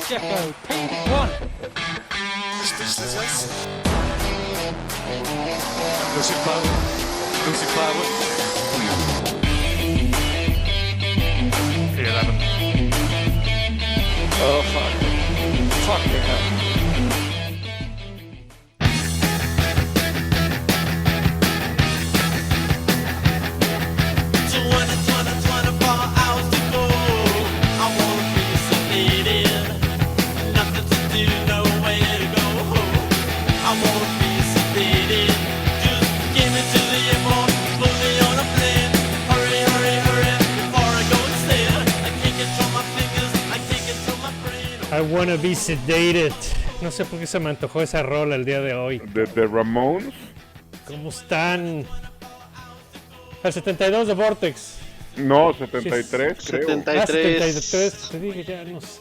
Checo P1. Lucy Flower. Lucy Flower. Oh fuck. Fuck the I wanna be sedated. No sé por qué se me antojó esa rola el día de hoy. De The Ramones. ¿Cómo están? Al 72 de Vortex. No, 73, creo. 70. Ah, 73. 73. Te dije ya, no sé.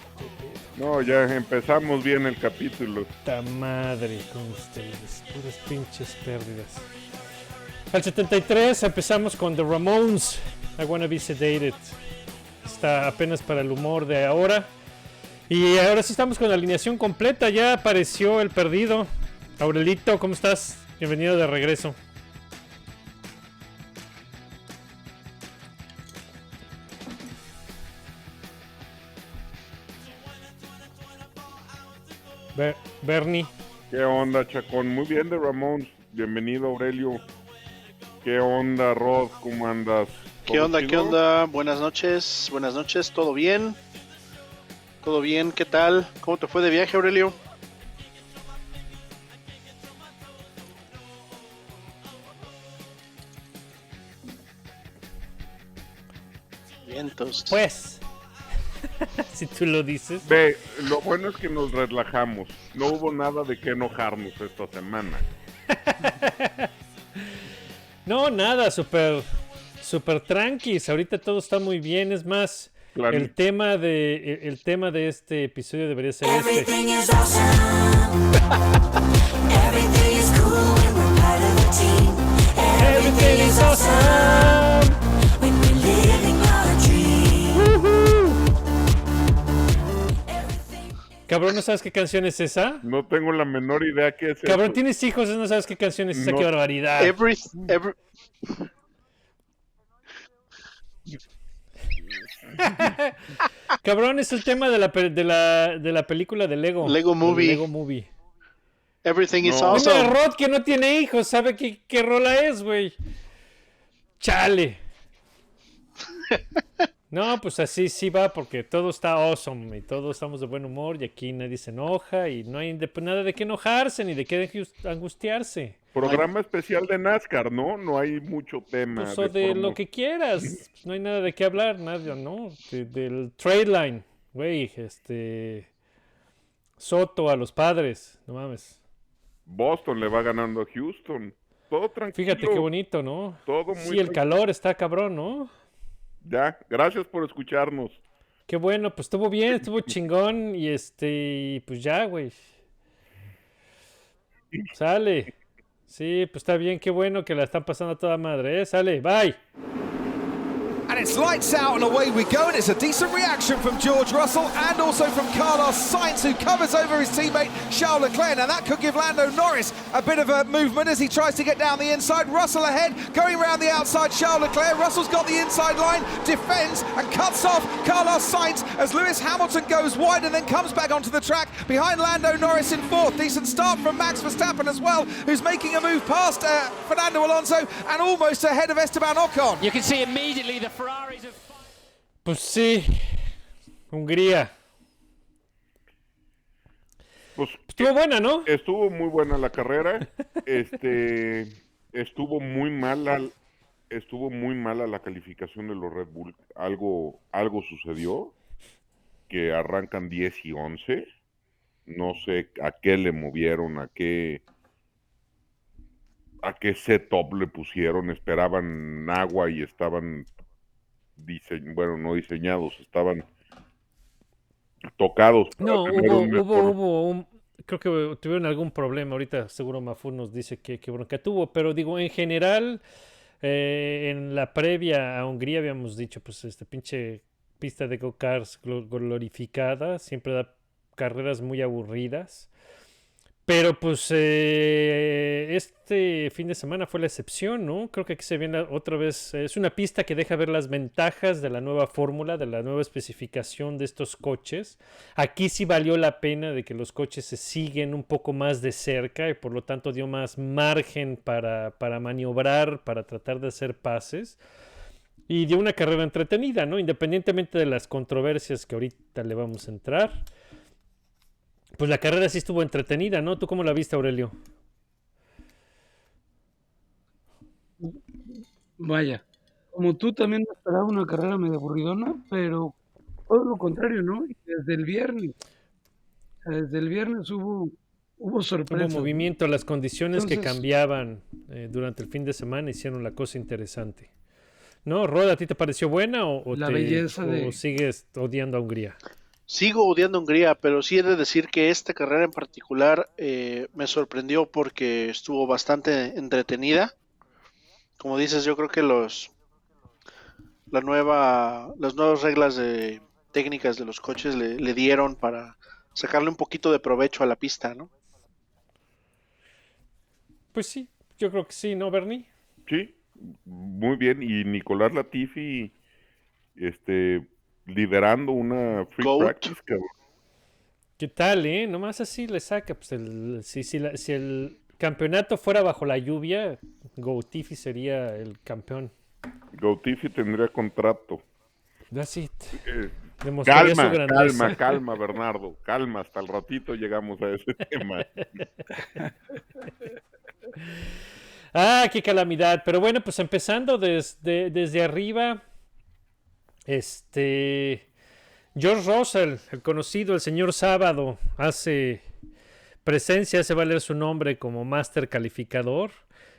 No, ya empezamos bien el capítulo. Puta madre con ustedes. Puras pinches pérdidas. Al 73 empezamos con The Ramones. I wanna be sedated. Está apenas para el humor de ahora. Y ahora sí estamos con la alineación completa. Ya apareció el perdido. Aurelito, ¿cómo estás? Bienvenido de regreso. Ber- Bernie. ¿Qué onda, Chacón? Muy bien, The Ramones. Bienvenido, Aurelio. ¿Qué onda, Rod? ¿Cómo andas? ¿Qué ¿Todo onda? ¿Qué onda? Buenas noches. Buenas noches. ¿Todo bien? ¿Todo bien? ¿Qué tal? ¿Cómo te fue de viaje, Aurelio? Vientos. Pues, si tú lo dices. Ve, lo bueno es que nos relajamos. No hubo nada de qué enojarnos esta semana. No, nada, súper, súper tranquis. Ahorita todo está muy bien. Es más, Claro. el tema de, el, el tema de este episodio debería ser este. Everything is awesome. Everything is cool when we're part of a team. Everything is awesome when we're living our dream. Everything Cabrón, ¿no sabes qué canción es esa? No tengo la menor idea qué es Cabrón, eso. tienes hijos no sabes qué canción es esa. No. Qué barbaridad. Every, every, Cabrón, es el tema de la, de la, de la película de Lego. Lego Movie. Lego Movie. everything is No. Awesome. Rod que no tiene hijos, sabe qué, qué rola es, güey. Chale. No, pues así sí va, porque todo está awesome y todos estamos de buen humor y aquí nadie se enoja y no hay de- nada de qué enojarse ni de qué angus- angustiarse. Programa especial de NASCAR, ¿no? No hay mucho tema. Pues o de promo- lo que quieras, pues, no hay nada de qué hablar, nada, ¿no? De- del trade line, güey, este... Soto a los padres, no mames. Boston le va ganando a Houston. Todo tranquilo. Fíjate qué bonito, ¿no? Todo muy Sí, el tranquilo. calor está cabrón, ¿no? Ya, gracias por escucharnos. Qué bueno, pues estuvo bien, estuvo chingón y este, pues ya, güey. Sale. Sí, pues está bien, qué bueno que la están pasando a toda madre, ¿eh? Sale, bye. And it's lights out and away we go, and it's a decent reaction from George Russell and also from Carlos Sainz, who covers over his teammate Charles Leclerc. Now that could give Lando Norris a bit of a movement as he tries to get down the inside. Russell ahead, going around the outside. Charles Leclerc. Russell's got the inside line, defends and cuts off Carlos Sainz as Lewis Hamilton goes wide and then comes back onto the track behind Lando Norris in fourth. Decent start from Max Verstappen as well, who's making a move past uh, Fernando Alonso and almost ahead of Esteban Ocon. You can see immediately the Ferraris have. Pues sí, Hungría. Pues Estuvo buena, ¿no? estuvo muy buena la carrera. Este estuvo muy mala estuvo muy mala la calificación de los Red Bull. Algo algo sucedió que arrancan 10 y 11. No sé a qué le movieron, a qué a qué setup le pusieron, esperaban agua y estaban bueno, no diseñados, estaban tocados. No, hubo, un hubo, mejor- hubo un... Creo que tuvieron algún problema. Ahorita seguro Mafu nos dice que, que bronca tuvo. Pero digo, en general, eh, en la previa a Hungría habíamos dicho, pues, este pinche pista de go-karts glo- glorificada siempre da carreras muy aburridas. Pero pues eh, este fin de semana fue la excepción, ¿no? Creo que aquí se viene otra vez, es una pista que deja ver las ventajas de la nueva fórmula, de la nueva especificación de estos coches. Aquí sí valió la pena de que los coches se siguen un poco más de cerca y por lo tanto dio más margen para, para maniobrar, para tratar de hacer pases. Y dio una carrera entretenida, ¿no? Independientemente de las controversias que ahorita le vamos a entrar. Pues la carrera sí estuvo entretenida, ¿no? ¿Tú cómo la viste, Aurelio? Vaya, como tú también esperaba una carrera medio aburridona, pero todo lo contrario, ¿no? Desde el viernes, desde el viernes hubo, hubo Hubo sorpresas. ¿no? movimiento, las condiciones que cambiaban eh, durante el fin de semana hicieron la cosa interesante. ¿No, Roda, a ti te pareció buena o, o La te- belleza o de- sigues odiando a Hungría? Sigo odiando a Hungría, pero sí he de decir que esta carrera en particular eh, me sorprendió porque estuvo bastante entretenida. Como dices, yo creo que los la nueva las nuevas reglas de técnicas de los coches le, le dieron para sacarle un poquito de provecho a la pista, ¿no? Pues sí, yo creo que sí, ¿no, Bernie? Sí, muy bien. Y Nicolás Latifi, este, liderando una free Goat. practice, cabrón. ¿Qué tal, eh? Nomás así le saca. Pues el, si, si, la- si el campeonato fuera bajo la lluvia, Goutifi sería el campeón. Gautifi tendría contrato. That's it. Eh, Demostraría su calma, grandeza. calma, calma, Bernardo. Calma, hasta el ratito llegamos a ese tema. Ah, qué calamidad. Pero bueno, pues empezando desde, desde arriba, este George Russell, el conocido, el señor Sábado, hace presencia, hace valer su nombre como máster calificador.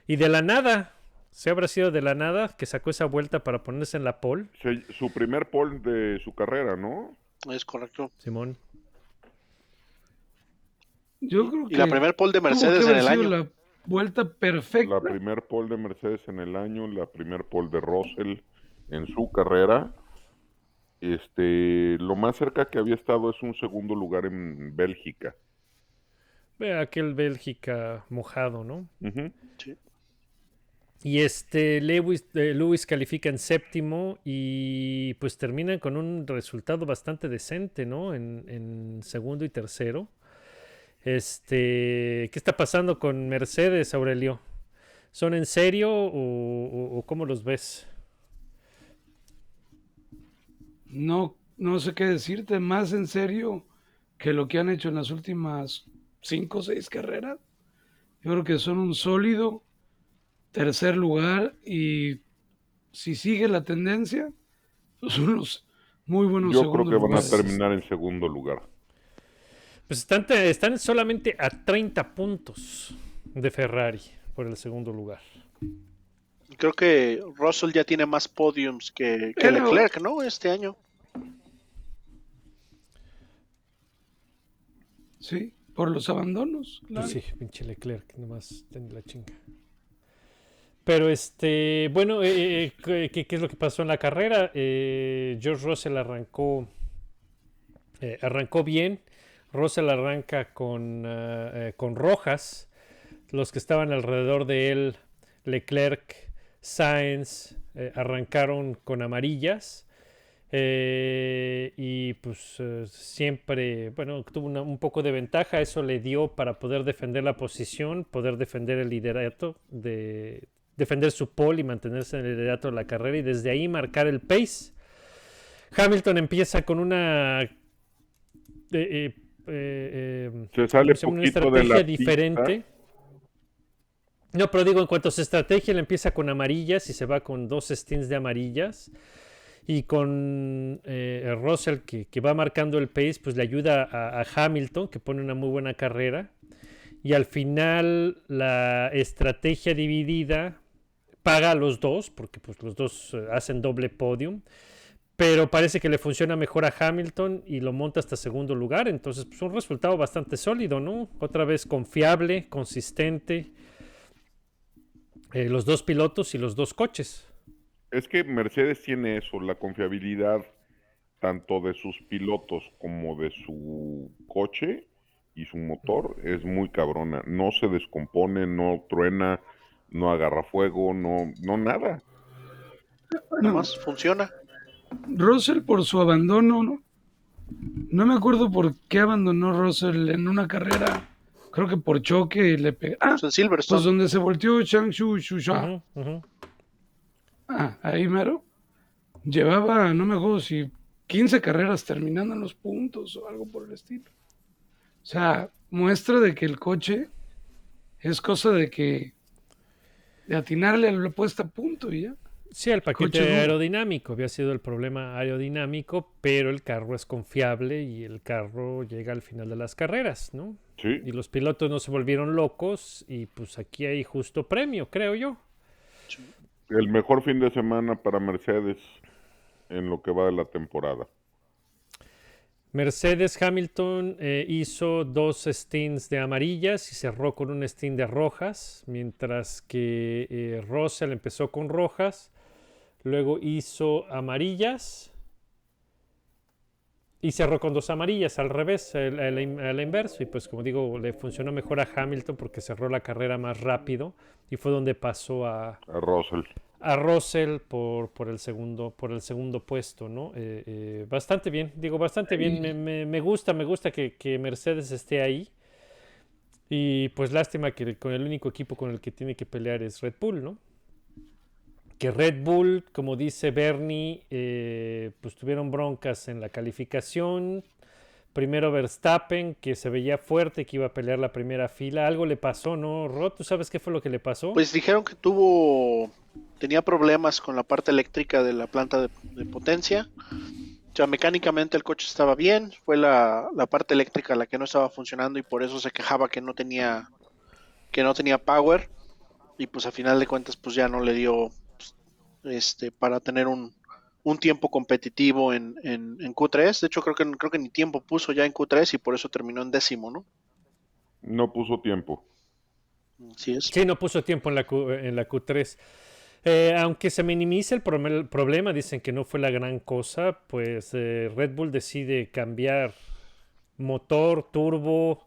Y de la nada, se habrá sido de la nada que sacó esa vuelta para ponerse en la pole, Se- su primer pole de su carrera, ¿no? Es correcto. Simón. Yo creo Y que la primer pole de Mercedes en el sido año. la vuelta perfecta. La primer pole de Mercedes en el año, la primer pole de Russell en su carrera. Este, lo más cerca que había estado es un segundo lugar en Bélgica. Ve aquel Bélgica mojado, ¿no? Ujú. Y este Lewis, eh, Lewis califica en séptimo y pues terminan con un resultado bastante decente, ¿no? En, en segundo y tercero. Este, ¿qué está pasando con Mercedes, Aurelio? ¿Son en serio o, o- o cómo los ves? No, no sé qué decirte más en serio que lo que han hecho en las últimas cinco o seis carreras. Yo creo que son un sólido tercer lugar y si sigue la tendencia, pues son unos muy buenos Yo creo que van a terminar en segundo lugar. Pues están, están solamente a 30 puntos de Ferrari por el segundo lugar. Creo que Russell ya tiene más podiums que, que Pero- Leclerc, ¿no? Este año. Sí, por los abandonos. claro. Pues sí, pinche Leclerc, nomás tiene la chinga. Pero este, bueno, eh, eh, ¿qué, qué- es lo que pasó en la carrera? Eh, George Russell arrancó, eh, arrancó bien. Russell arranca con, ah, eh, con rojas. Los que estaban alrededor de él, Leclerc, Sainz, eh, arrancaron con amarillas. Eh, y pues eh, siempre, bueno, tuvo una- un poco de ventaja, eso le dio para poder defender la posición, poder defender el liderato, de, defender su pole y mantenerse en el liderato de la carrera y desde ahí marcar el pace. Hamilton empieza con una... eh, Se sale una estrategia diferente. No, pero digo, en cuanto a estrategia, él empieza con amarillas y se va con dos stints de amarillas. Y con eh, Russell, que, que va marcando el pace, pues le ayuda a, a Hamilton, que pone una muy buena carrera. Y al final, la estrategia dividida paga a los dos, porque pues, los dos eh, hacen doble podium. Pero parece que le funciona mejor a Hamilton y lo monta hasta segundo lugar. Entonces, pues un resultado bastante sólido, ¿no? Otra vez confiable, consistente. Eh, los dos pilotos y los dos coches. Es que Mercedes tiene eso, la confiabilidad tanto de sus pilotos como de su coche y su motor es muy cabrona. No se descompone, no truena, no agarra fuego, no, no nada. Nada más funciona. Russell por su abandono, ¿no? No me acuerdo por qué abandonó Russell en una carrera. Creo que por choque le pegó. Ah, Pues en Silverstone. pues donde se volteó Chang Shu Shu Sha. Ah, ahí mero. Llevaba, no me acuerdo si 15 carreras terminando en los puntos o algo por el estilo. O sea, muestra de que el coche es cosa de que de atinarle a la puesta a punto y ya. Sí, el paquete aerodinámico había sido el problema aerodinámico, pero el carro es confiable y el carro llega al final de las carreras, ¿no? Sí, Y los pilotos no se volvieron locos y pues aquí hay justo premio, creo yo. el mejor fin de semana para Mercedes en lo que va de la temporada. Mercedes Hamilton eh, hizo dos stints de amarillas y cerró con un stint de rojas, mientras que eh, Russell empezó con rojas, luego hizo amarillas y cerró con dos amarillas al revés, al, al in- al inverso. Y pues como digo, le funcionó mejor a Hamilton porque cerró la carrera más rápido y fue donde pasó a, A Russell. a Russell por, por el segundo por el segundo puesto, ¿no? Eh, eh, bastante bien, digo, bastante bien. Me, me- me gusta, me gusta que, que Mercedes esté ahí. Y pues lástima que con el único equipo con el que tiene que pelear es Red Bull, ¿no? Que Red Bull, como dice Bernie, eh, pues tuvieron broncas en la calificación. Primero Verstappen, que se veía fuerte, que iba a pelear la primera fila. Algo le pasó, ¿no, Rod? ¿Tú sabes qué fue lo que le pasó? Pues dijeron que tuvo, tenía problemas con la parte eléctrica de la planta de, potencia. O sea, mecánicamente el coche estaba bien, fue la, la parte eléctrica la que no estaba funcionando y por eso se quejaba que no tenía, que no tenía power. Y pues a final de cuentas pues ya no le dio este para tener un, un tiempo competitivo en, en, en Q3. De hecho creo que creo que ni tiempo puso ya en Q3 y por eso terminó en décimo, ¿no? No puso tiempo. Así es. Sí, no puso tiempo en la, Q, en la Q3. Eh, aunque se minimiza el problema, dicen que no fue la gran cosa, pues eh, Red Bull decide cambiar motor, turbo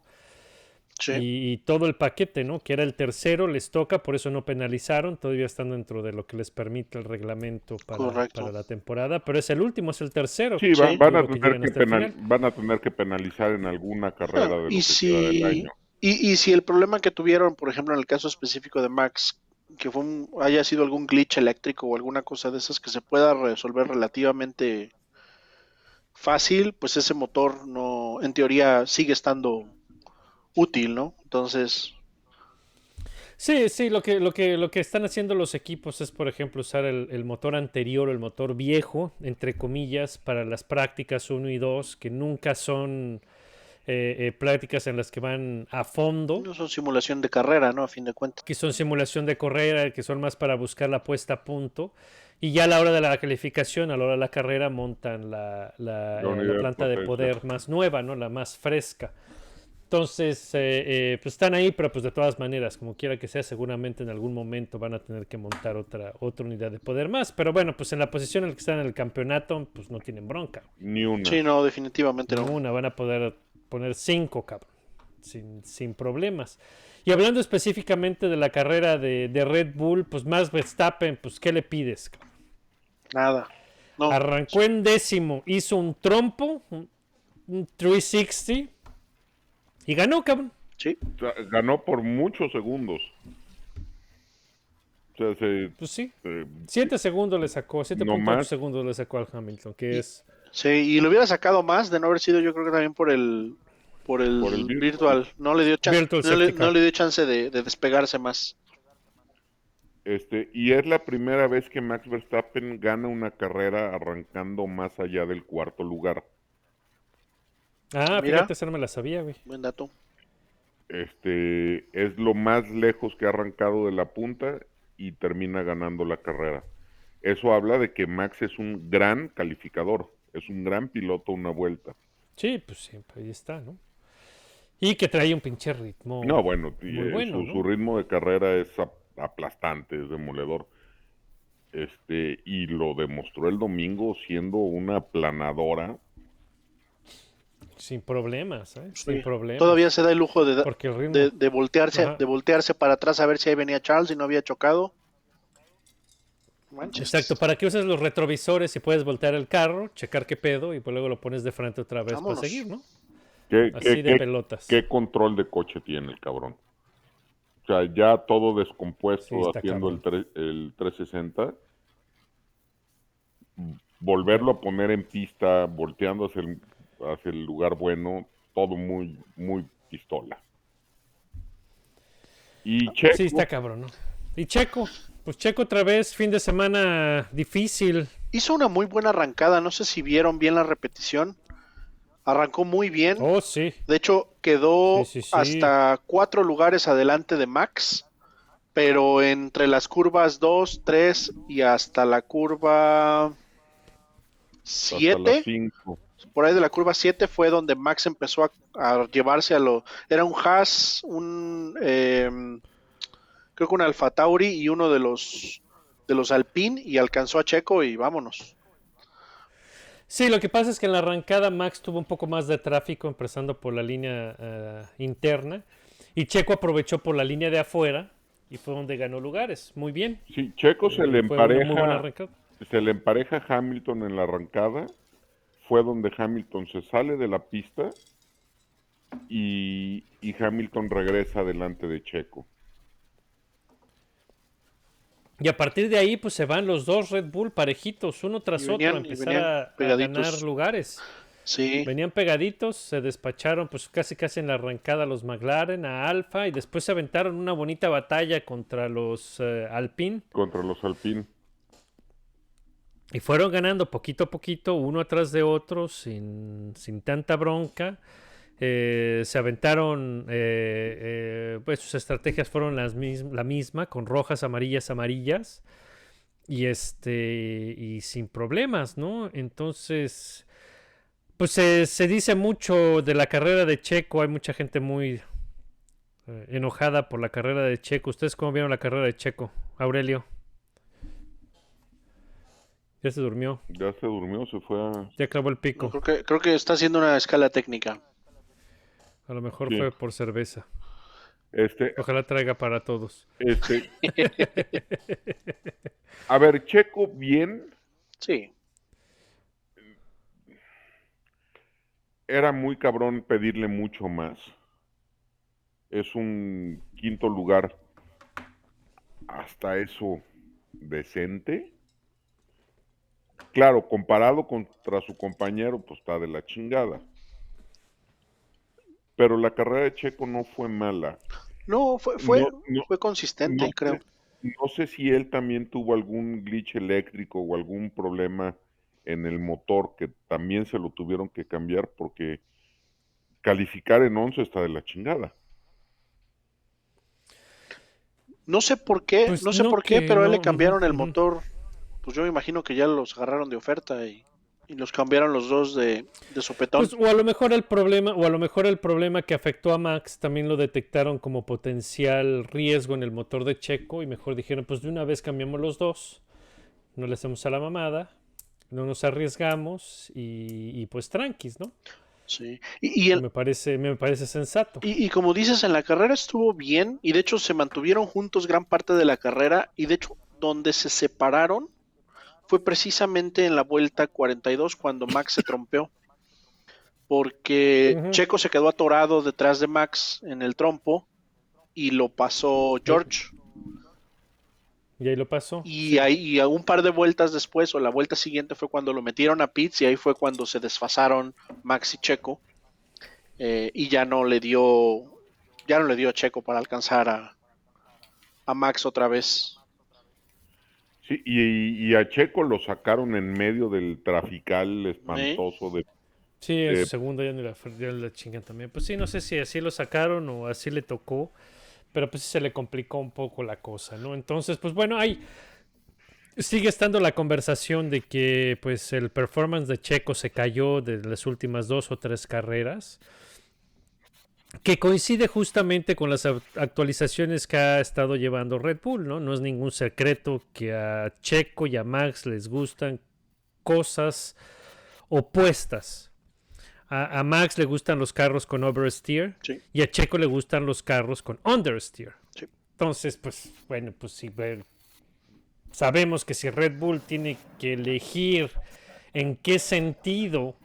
Sí. y, y todo el paquete, ¿no? Que era el tercero, les toca, por eso no penalizaron, todavía están dentro de lo que les permite el reglamento para, para la temporada, pero es el último, es el tercero. Sí, va- Sí. van, a que tener que penal- van a tener que penalizar en alguna carrera de lo y que queda del año. y, y si el problema que tuvieron, por ejemplo, en el caso específico de Max, que fue un- haya sido algún glitch eléctrico o alguna cosa de esas que se pueda resolver relativamente fácil, pues ese motor no, en teoría sigue estando útil, ¿no? Entonces, Sí, sí, lo que, lo que, lo que están haciendo los equipos es, por ejemplo, usar el, el motor anterior o el motor viejo, entre comillas, para las prácticas 1 y 2, que nunca son eh, eh, prácticas en las que van a fondo, no son simulación de carrera, ¿no? A fin de cuentas. que son simulación de carrera, que son más para buscar la puesta a punto. Y ya a la hora de la calificación, a la hora de la carrera, montan la, la, La eh, la planta de poder más nueva, ¿no? La más fresca. Entonces, eh, eh, pues están ahí, pero pues de todas maneras, como quiera que sea, seguramente en algún momento van a tener que montar otra, otra unidad de poder más. Pero bueno, pues en la posición en la que están en el campeonato, pues no tienen bronca. Ni una. Sí, no, definitivamente no. Ninguna, van a poder poner cinco, cabrón, sin, sin problemas. Y hablando específicamente de la carrera de, de Red Bull, pues más Verstappen, pues ¿qué le pides? cabrón? Nada. No, Arrancó en décimo, hizo un trompo, un, un 360 y ganó, cabrón. sí. O sea, ganó por muchos segundos. O sea, se, Pues sí, se- 7 segundos le sacó, 7.8 No más. segundos le sacó al Hamilton, que es... Sí, y lo hubiera sacado más de no haber sido, yo creo que también por el por el, Por el virtual. virtual. No le dio chance, le, no le dio chance de, de despegarse más. este, y es la primera vez que Max Verstappen gana una carrera arrancando más allá del cuarto lugar. Ah, Mira. fíjate, esa no me la sabía, güey. Buen dato. Este es lo más lejos que ha arrancado de la punta y termina ganando la carrera. Eso habla de que Max es un gran calificador, es un gran piloto una vuelta. Sí, pues siempre ahí está, ¿no? Y que trae un pinche ritmo. No, bueno, Muy eh, bueno, su, ¿no? su ritmo de carrera es ap- aplastante, es demoledor. Este, y lo demostró el domingo siendo una planadora. Sin problemas, ¿eh? Sin Sí. problemas. Todavía se da el lujo de, Porque el ritmo. de, de voltearse, Ajá. de voltearse para atrás a ver si ahí venía Charles y no había chocado. Manches. Exacto, ¿para qué usas los retrovisores si puedes voltear el carro, checar qué pedo y pues luego lo pones de frente otra vez Vámonos. para seguir, ¿no? ¿Qué, Así qué- de qué- pelotas. qué control de coche tiene el cabrón? O sea, ya todo descompuesto Sí, haciendo el, tre- el 360. Volverlo a poner en pista, volteando hacia el, hacia el lugar bueno, todo muy, muy pistola. Y Checo, Sí, está cabrón, ¿no? Y Checo, pues Checo otra vez, fin de semana difícil. Hizo una muy buena arrancada, no sé si vieron bien la repetición. Arrancó muy bien. Oh, sí. De hecho, quedó Sí, sí, sí. hasta cuatro lugares adelante de Max, pero entre las curvas 2, 3 y hasta la curva hasta las 7, cinco. Por ahí de la curva 7 fue donde Max empezó a, a llevarse a lo... Era un Haas, un... em, creo que un Alfa Tauri y uno de los de los Alpine y alcanzó a Checo y vámonos. Sí, lo que pasa es que en la arrancada Max tuvo un poco más de tráfico, empezando por la línea eh, interna, y Checo aprovechó por la línea de afuera y fue donde ganó lugares. Muy bien. Sí, Checo se le muy buena empareja, se le empareja a Hamilton en la arrancada. Fue donde Hamilton se sale de la pista y, y Hamilton regresa delante de Checo. Y a partir de ahí, pues se van los dos Red Bull parejitos, uno tras otro, a empezar a- ganar lugares. Sí. Venían pegaditos, se despacharon pues casi casi en la arrancada a los McLaren, a Alfa, y después se aventaron una bonita batalla contra los eh, Alpine. contra los Alpine. Y fueron ganando poquito a poquito, uno atrás de otro, sin, sin tanta bronca. Eh, se aventaron, eh, eh, pues sus estrategias fueron las mis- la misma, con rojas, amarillas, amarillas. Y este, y sin problemas, ¿no? Entonces, pues se, dice mucho de la carrera de Checo, hay mucha gente muy enojada por la carrera de Checo. ¿Ustedes cómo vieron la carrera de Checo, Aurelio? Ya se durmió, Ya se durmió, se fue a... ya clavó el pico. Creo que, creo que está haciendo una escala técnica. A lo mejor Sí. fue por cerveza. Este, Ojalá traiga para todos. este... A ver, Checo bien, Sí. era muy cabrón pedirle mucho más. Es un quinto lugar hasta eso decente. Claro, comparado contra su compañero, pues está de la chingada. Pero la carrera de Checo no fue mala. No, fue, fue, No, no, fue consistente, No creo. sé- no sé si él también tuvo algún glitch eléctrico o algún problema en el motor que también se lo tuvieron que cambiar porque calificar en 11 está de la chingada. No sé por qué, Pues no sé no por qué, pero a él le cambiaron el motor. Pues yo me imagino que ya los agarraron de oferta y, y los cambiaron los dos de, de sopetón. Pues, o a lo mejor el problema, o a lo mejor el problema que afectó a Max también lo detectaron como potencial riesgo en el motor de Checo y mejor dijeron, pues de una vez cambiamos los dos, no le hacemos a la mamada, no nos arriesgamos y, y pues tranquis, ¿no? Sí. Y, y el- Me parece, me parece sensato. y- y como dices, en la carrera estuvo bien y de hecho se mantuvieron juntos gran parte de la carrera y de hecho donde se separaron fue precisamente en la vuelta 42 cuando Max se trompeó. Porque. Checo se quedó atorado detrás de Max en el trompo y lo pasó George. Y ahí lo pasó. Y ahí y un par de vueltas después, o la vuelta siguiente, fue cuando lo metieron a pits y ahí fue cuando se desfasaron Max y Checo. eh, y ya no le dio, ya no le dio a Checo para alcanzar a, a Max otra vez. Sí, y, y a Checo lo sacaron en medio del trafical espantoso de Sí, Eh, su segundo ya ni la, ya la chingan también. Pues sí, no sé si así lo sacaron o así le tocó, pero pues sí se le complicó un poco la cosa, ¿no? Entonces, pues bueno, ahí sigue estando la conversación de que pues el performance de Checo se cayó de las últimas dos o tres carreras. Que coincide justamente con las actualizaciones que ha estado llevando Red Bull, ¿no? No es ningún secreto que a Checo y a Max les gustan cosas opuestas. A, a Max le gustan los carros con oversteer Sí. y a Checo le gustan los carros con understeer. Sí. Entonces, pues, bueno, pues sí, sabemos que si Red Bull tiene que elegir en qué sentido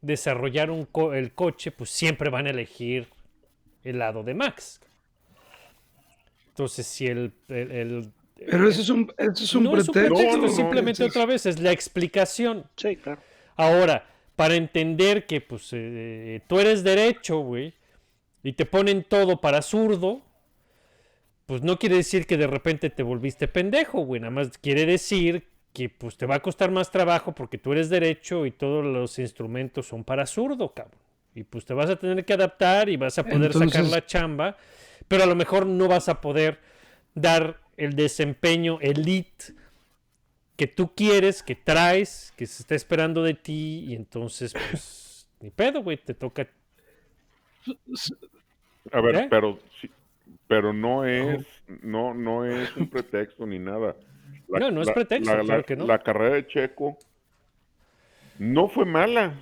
desarrollar un co- el coche, pues siempre van a elegir el lado de Max. Entonces, si el, el- el- Pero eso es un, eso es un no es un pretexto. pretexto, No, no, no, simplemente otra vez es la explicación. Sí, claro. Ahora, para entender que pues eh, tú eres derecho, güey, y te ponen todo para zurdo, pues no quiere decir que de repente te volviste pendejo, güey. Nada más quiere decir que pues te va a costar más trabajo porque tú eres derecho y todos los instrumentos son para zurdo, cabrón. Y pues te vas a tener que adaptar y vas a poder sacar la chamba, pero a lo mejor no vas a poder dar el desempeño elite que tú quieres, que traes, que se está esperando de ti, y entonces, pues, ni pedo, güey, te toca. A ver, ¿Eh? pero pero no es, no, no es un pretexto ni nada. No, no es pretexto, la- claro la- que no. La carrera de Checo no fue mala.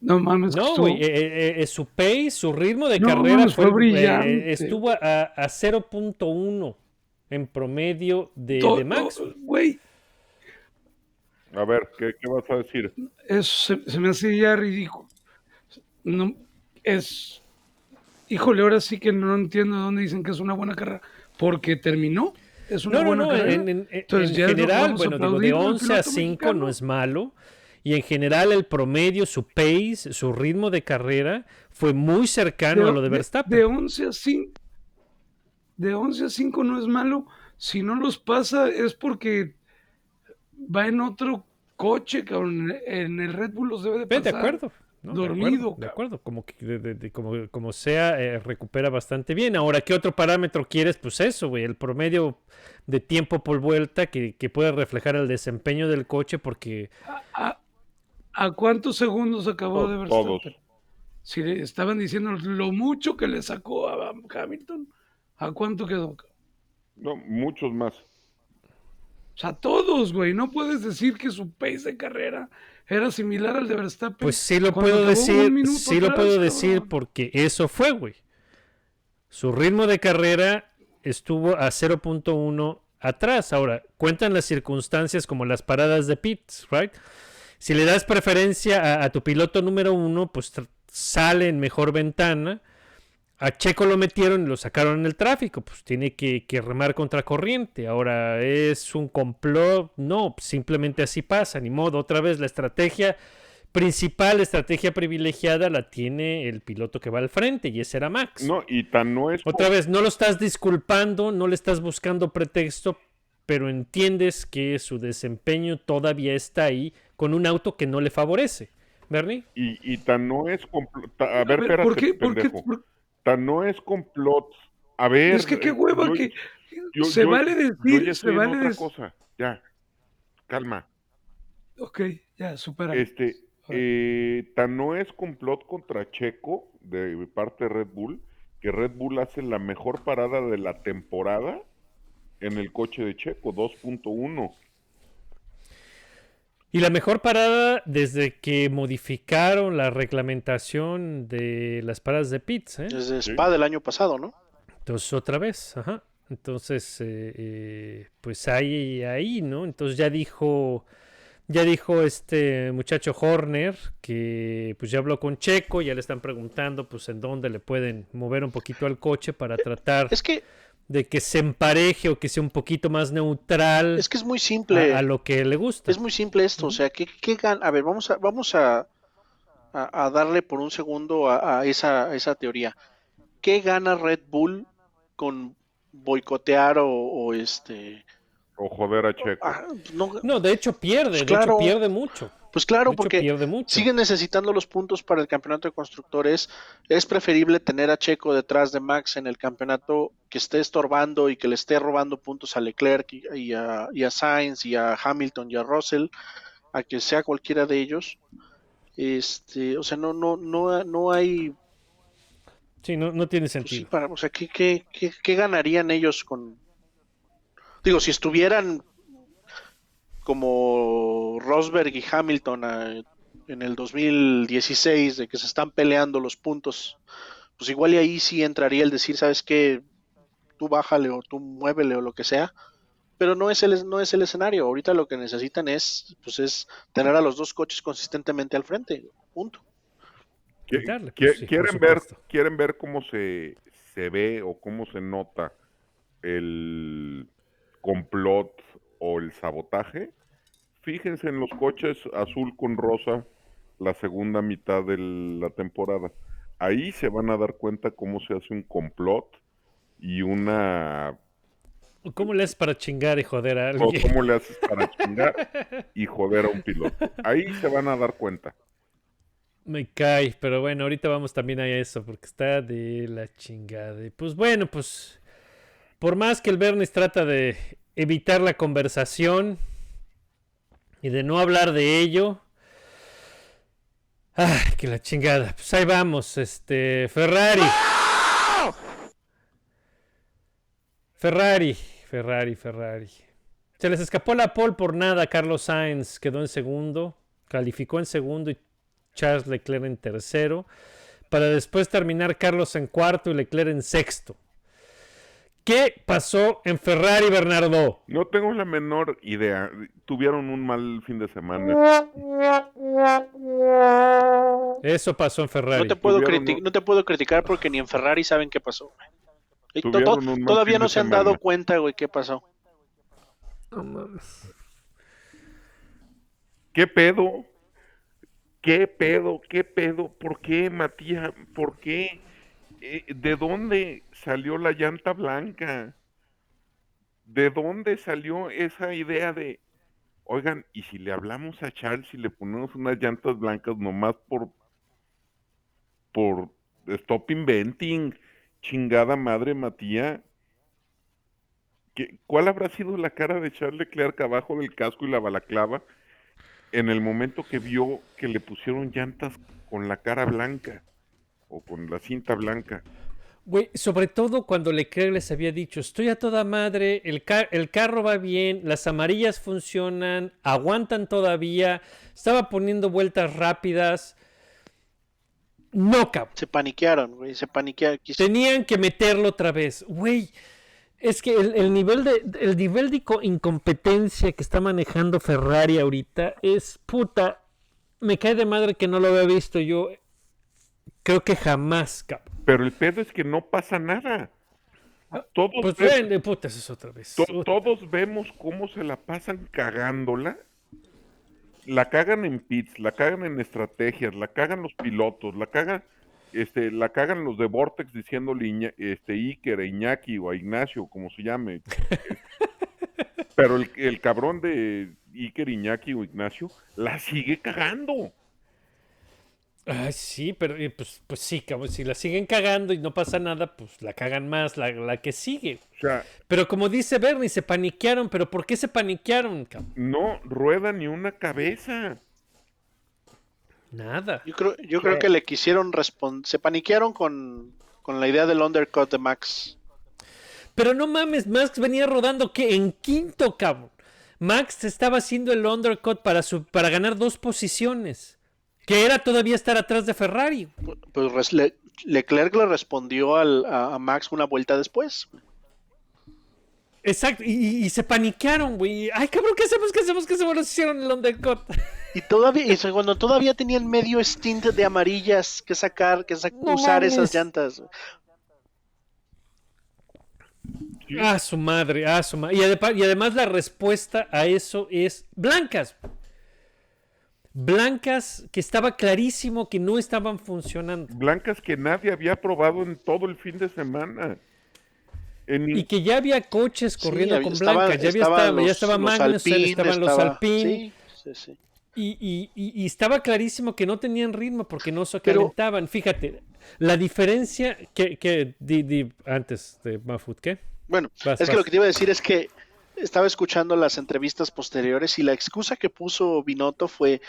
No mames, No, güey, eh, eh, eh, su pace, su ritmo de No, carrera mames, fue brillante. estuvo a, a 0.1 en promedio de, to- de Max. to- Güey, A ver, ¿qué, qué vas a decir? eso se, se me hace ya ridículo. No, es. Híjole, ahora sí que no entiendo de dónde dicen que es una buena carrera. Porque terminó. Es una No, no, buena no, carrera. en, en- en- Entonces, en general, bueno, digo, de aplaudir al 11 a piloto 5 mexicano. no es malo. Y en general el promedio, su pace, su ritmo de carrera fue muy cercano a lo de Verstappen. De 11 a 5. De 11 a 5 no es malo. Si no los pasa es porque va en otro coche, cabrón. En el Red Bull los debe de pasar. de acuerdo. ¿No? De dormido, acuerdo, De acuerdo, como, que, de- de- de- como, como sea, eh, recupera bastante bien. Ahora, ¿qué otro parámetro quieres? Pues eso, güey, el promedio de tiempo por vuelta que, que puede reflejar el desempeño del coche, porque ¿A cuántos segundos acabó To- de Verstappen? todos. Si le estaban diciendo lo mucho que le sacó a Hamilton, ¿a cuánto quedó? No, muchos más. O sea, todos, güey. No puedes decir que su pace de carrera era similar al de Verstappen. pues sí lo puedo decir, sí lo puedo decir porque eso fue, güey. Su ritmo de carrera estuvo a 0.1 atrás. Ahora, cuentan las circunstancias como las paradas de pits, right? Si le das preferencia a, a tu piloto número uno, pues sale en mejor ventana. A Checo lo metieron y lo sacaron en el tráfico, pues tiene que, que remar contra corriente. Ahora, ¿es un complot? No, simplemente así pasa, ni modo. Otra vez, la estrategia principal, la estrategia privilegiada la tiene el piloto que va al frente y ese era Max. No, y tan no es. Otra vez, no lo estás disculpando, no le estás buscando pretexto, pero entiendes que su desempeño todavía está ahí con un auto que no le favorece. ¿Bernie? Y, y tan no es complot. A ver, A ver, espérate, ¿por qué? ¿Por qué? por- Tan no es complot. A ver. Es que qué eh, hueva yo- que yo- se yo- vale decir, ya se vale otra cosa. Ya. Calma. Ok, ya, supera. Este, eh, tan no es complot contra Checo de parte de Red Bull, que Red Bull hace la mejor parada de la temporada en el coche de Checo, 2.1. Y la mejor parada desde que modificaron la reglamentación de las paradas de pits, ¿eh? Desde Spa del año pasado, ¿no? Entonces otra vez, ajá. Entonces, eh, eh, pues ahí, ahí, ¿no? Entonces ya dijo, ya dijo este muchacho Horner que pues ya habló con Checo, ya le están preguntando pues en dónde le pueden mover un poquito al coche para tratar Es que, de que se empareje o que sea un poquito más neutral es que es muy simple. a, a lo que le gusta. Es muy simple esto, o sea, ¿qué, qué gan- A ver, vamos a, vamos a, a, a darle por un segundo a, a esa, a esa teoría. ¿Qué gana Red Bull con boicotear o, o este... O joder a Checo. ah, no, No, de hecho pierde, Pues de claro. hecho pierde mucho. Pues claro, porque siguen necesitando los puntos para el campeonato de constructores. Es preferible tener a Checo detrás de Max en el campeonato que esté estorbando y que le esté robando puntos a Leclerc y, y a, y a Sainz y a Hamilton y a Russell, a que sea cualquiera de ellos. Este, o sea, no, no, no, no hay Sí, no, no tiene Pues sí, sentido. para, o sea, ¿qué, qué, qué, qué ganarían ellos con... Digo, si estuvieran como Rosberg y Hamilton ah, en el 2016, de que se están peleando los puntos, pues igual y ahí sí entraría el decir, ¿sabes qué? Tú bájale o tú muévele o lo que sea. Pero no es el, no es el escenario. Ahorita lo que necesitan es, pues es tener a los dos coches consistentemente al frente. Punto. Qui- Darle, qui- pues sí, ¿Quieren, ver. ¿Quieren ver cómo se, se ve o cómo se nota el complot o el sabotaje? Fíjense en los coches azul con rosa la segunda mitad de la temporada. Ahí se van a dar cuenta cómo se hace un complot y una... ¿Cómo le haces para chingar y joder a o alguien? cómo le haces para chingar y joder a un piloto. Ahí se van a dar cuenta. Me cae, pero bueno, ahorita vamos también a eso, porque está de la chingada. Y pues bueno, pues por más que el Bernis trata de evitar la conversación y de no hablar de ello. Ay, que la chingada. Pues ahí vamos, este, Ferrari. Ferrari, Ferrari, Ferrari. Se les escapó la pole por nada. Carlos Sainz quedó en segundo, calificó en segundo y Charles Leclerc en tercero, para después terminar Carlos en cuarto y Leclerc en sexto. ¿Qué pasó en Ferrari, Bernardo? No tengo la menor idea. Tuvieron un mal fin de semana. Eso pasó en Ferrari. No te, puedo Tuvieron criti- un- no te puedo criticar porque ni en Ferrari saben qué pasó. To- to- todavía fin no de se han dado cuenta, güey, qué pasó. ¿Qué pedo? ¿Qué pedo? ¿Qué pedo? ¿Por qué, Matías? ¿Por qué? Eh, ¿De dónde salió la llanta blanca? ¿De dónde salió esa idea de, oigan, y si le hablamos a Charles y le ponemos unas llantas blancas nomás por, por stop inventing, chingada madre, Matías? ¿Qué- ¿Cuál habrá sido la cara de Charles Leclerc abajo del casco y la balaclava en el momento que vio que le pusieron llantas con la cara blanca o con la cinta blanca? Güey, sobre todo cuando Leclerc les había dicho, estoy a toda madre, el, ca- el carro va bien, las amarillas funcionan, aguantan todavía, estaba poniendo vueltas rápidas. No, cabrón. Se paniquearon, güey, se paniquearon. Tenían que meterlo otra vez. Güey, es que el, el nivel de el nivel de co- incompetencia que está manejando Ferrari ahorita es puta. Me cae de madre que no lo había visto yo. Creo que jamás, cabrón. Pero el pedo es que no pasa nada. Todos, Pues ve- ven, de puta, eso es otra vez. to- todos vemos cómo se la pasan cagándola. La cagan en pits, la cagan en estrategias, la cagan los pilotos, la cagan, este, la cagan los de Vortex diciéndole Iña- este, Iker, a Iñaki o a Ignacio, como se llame. Pero el, el cabrón de Iker, Iñaki o Ignacio la sigue cagando. Ay, sí, pero pues, pues sí, cabrón. Si la siguen cagando y no pasa nada, pues la cagan más la, la que sigue. O sea, Pero como dice Bernie, se paniquearon. ¿Pero por qué se paniquearon, cabrón? no rueda ni una cabeza. Nada. Yo creo, yo creo que le quisieron responder, se paniquearon con, con la idea del undercut de Max. Pero no mames, Max venía rodando que en quinto, cabrón. Max estaba haciendo el undercut para, su, para ganar dos posiciones. Que era todavía estar atrás de Ferrari. Pues Le- Leclerc le respondió al- a, a Max una vuelta después. Exacto, y, se paniquearon, güey. Ay, cabrón, ¿qué hacemos? ¿Qué hacemos? ¿Qué hacemos? Nos hicieron el undercut. Y todavía, y cuando todavía tenían medio stint de amarillas que sacar, que No usar mames. esas llantas. Ah, su madre, ah, su madre. Y además la respuesta a eso es blancas. Blancas que estaba clarísimo que no estaban funcionando. Blancas que nadie había probado en todo el fin de semana. En Y que ya había coches corriendo Sí, con estaba- blancas. Ya, había ya los- estaba los Magnussen, Alpine, estaban los estaba- Alpine. sí, sí, sí. Y, y- y- y estaba clarísimo que no tenían ritmo porque no se calentaban. Fíjate, la diferencia que, que di- di- antes de Mafut, ¿qué? Bueno, Vas, es que lo que te iba a decir es que estaba escuchando las entrevistas posteriores y la excusa que puso Binotto fue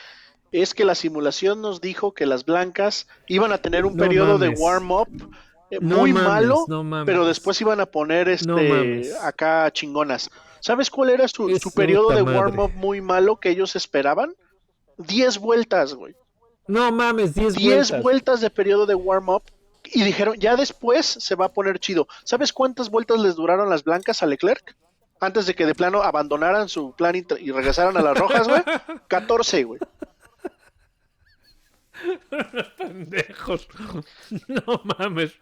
es que la simulación nos dijo que las blancas iban a tener un No periodo de mames. warm-up eh, No muy mames, malo, no pero después iban a poner este acá chingonas. ¿Sabes cuál era su, su periodo de madre. warm-up muy malo que ellos esperaban? 10 vueltas, güey. No mames, 10 10 vueltas. vueltas de periodo de warm-up y dijeron, ya después se va a poner chido. ¿Sabes cuántas vueltas les duraron las blancas a Leclerc? Antes de que de plano abandonaran su plan y, regresaran a las rojas, güey. 14, güey. Pendejos. No mames.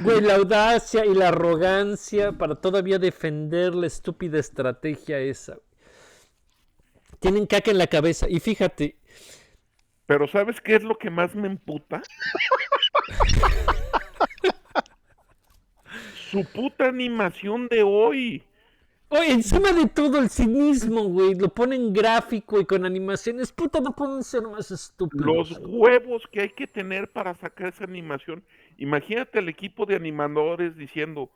Güey, la audacia y la arrogancia para todavía defender la estúpida estrategia esa. Tienen caca en la cabeza. Y fíjate, Pero ¿sabes qué es lo que más me emputa? Su puta animación de hoy. Oye, encima de todo el cinismo, güey, lo ponen gráfico y con animaciones. Puta, no pueden ser más estúpidos. Los huevos que hay que tener para sacar esa animación. Imagínate al equipo de animadores diciendo,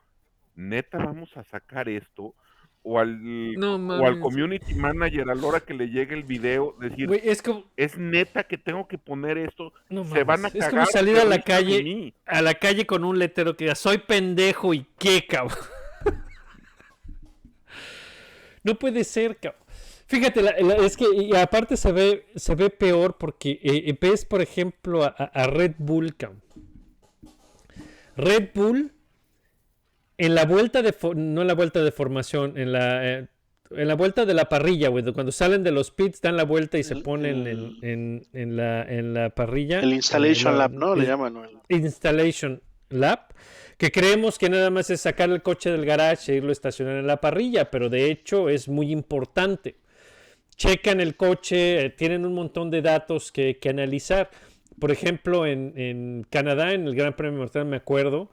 neta, vamos a sacar esto. O al, No o al community manager a la hora que le llegue el video, decir, es como, es neta que tengo que poner esto. no Se van a es como salir a la calle, a la calle con un letrero que diga, soy pendejo y qué, cabrón. no puede ser, cabrón. Fíjate, la- la- es que y aparte se ve, se ve peor porque eh, ves, por ejemplo, a, a- a Red Bull, cabrón. Red Bull, en la vuelta de, no en la vuelta de formación, en la, eh, en la vuelta de la parrilla, güey, cuando salen de los pits, dan la vuelta y se ponen el- en, en- en la, en la parrilla. el Installation la- Lab, ¿no? Le llaman. Installation Lab, que creemos que nada más es sacar el coche del garage e irlo a estacionar en la parrilla, pero de hecho es muy importante. Checan el coche, eh, tienen un montón de datos que, que analizar. Por ejemplo, en, en Canadá, en el Gran Premio Mortal, me acuerdo,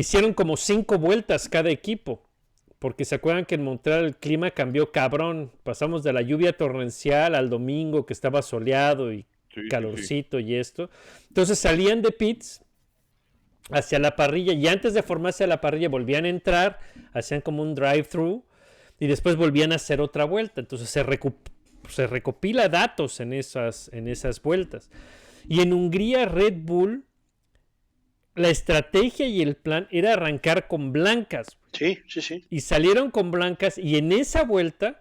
hicieron como cinco vueltas cada equipo. Porque se acuerdan que en Montreal el clima cambió cabrón. Pasamos de la lluvia torrencial al domingo que estaba soleado y Sí, sí, sí. calorcito y esto. Entonces salían de pits hacia la parrilla y antes de formarse a la parrilla volvían a entrar, hacían como un drive-thru y después volvían a hacer otra vuelta. Entonces se, se recopila datos en esas, en esas vueltas. Y en Hungría Red Bull, la estrategia y el plan era arrancar con blancas. Sí, sí, sí. Y salieron con blancas y en esa vuelta,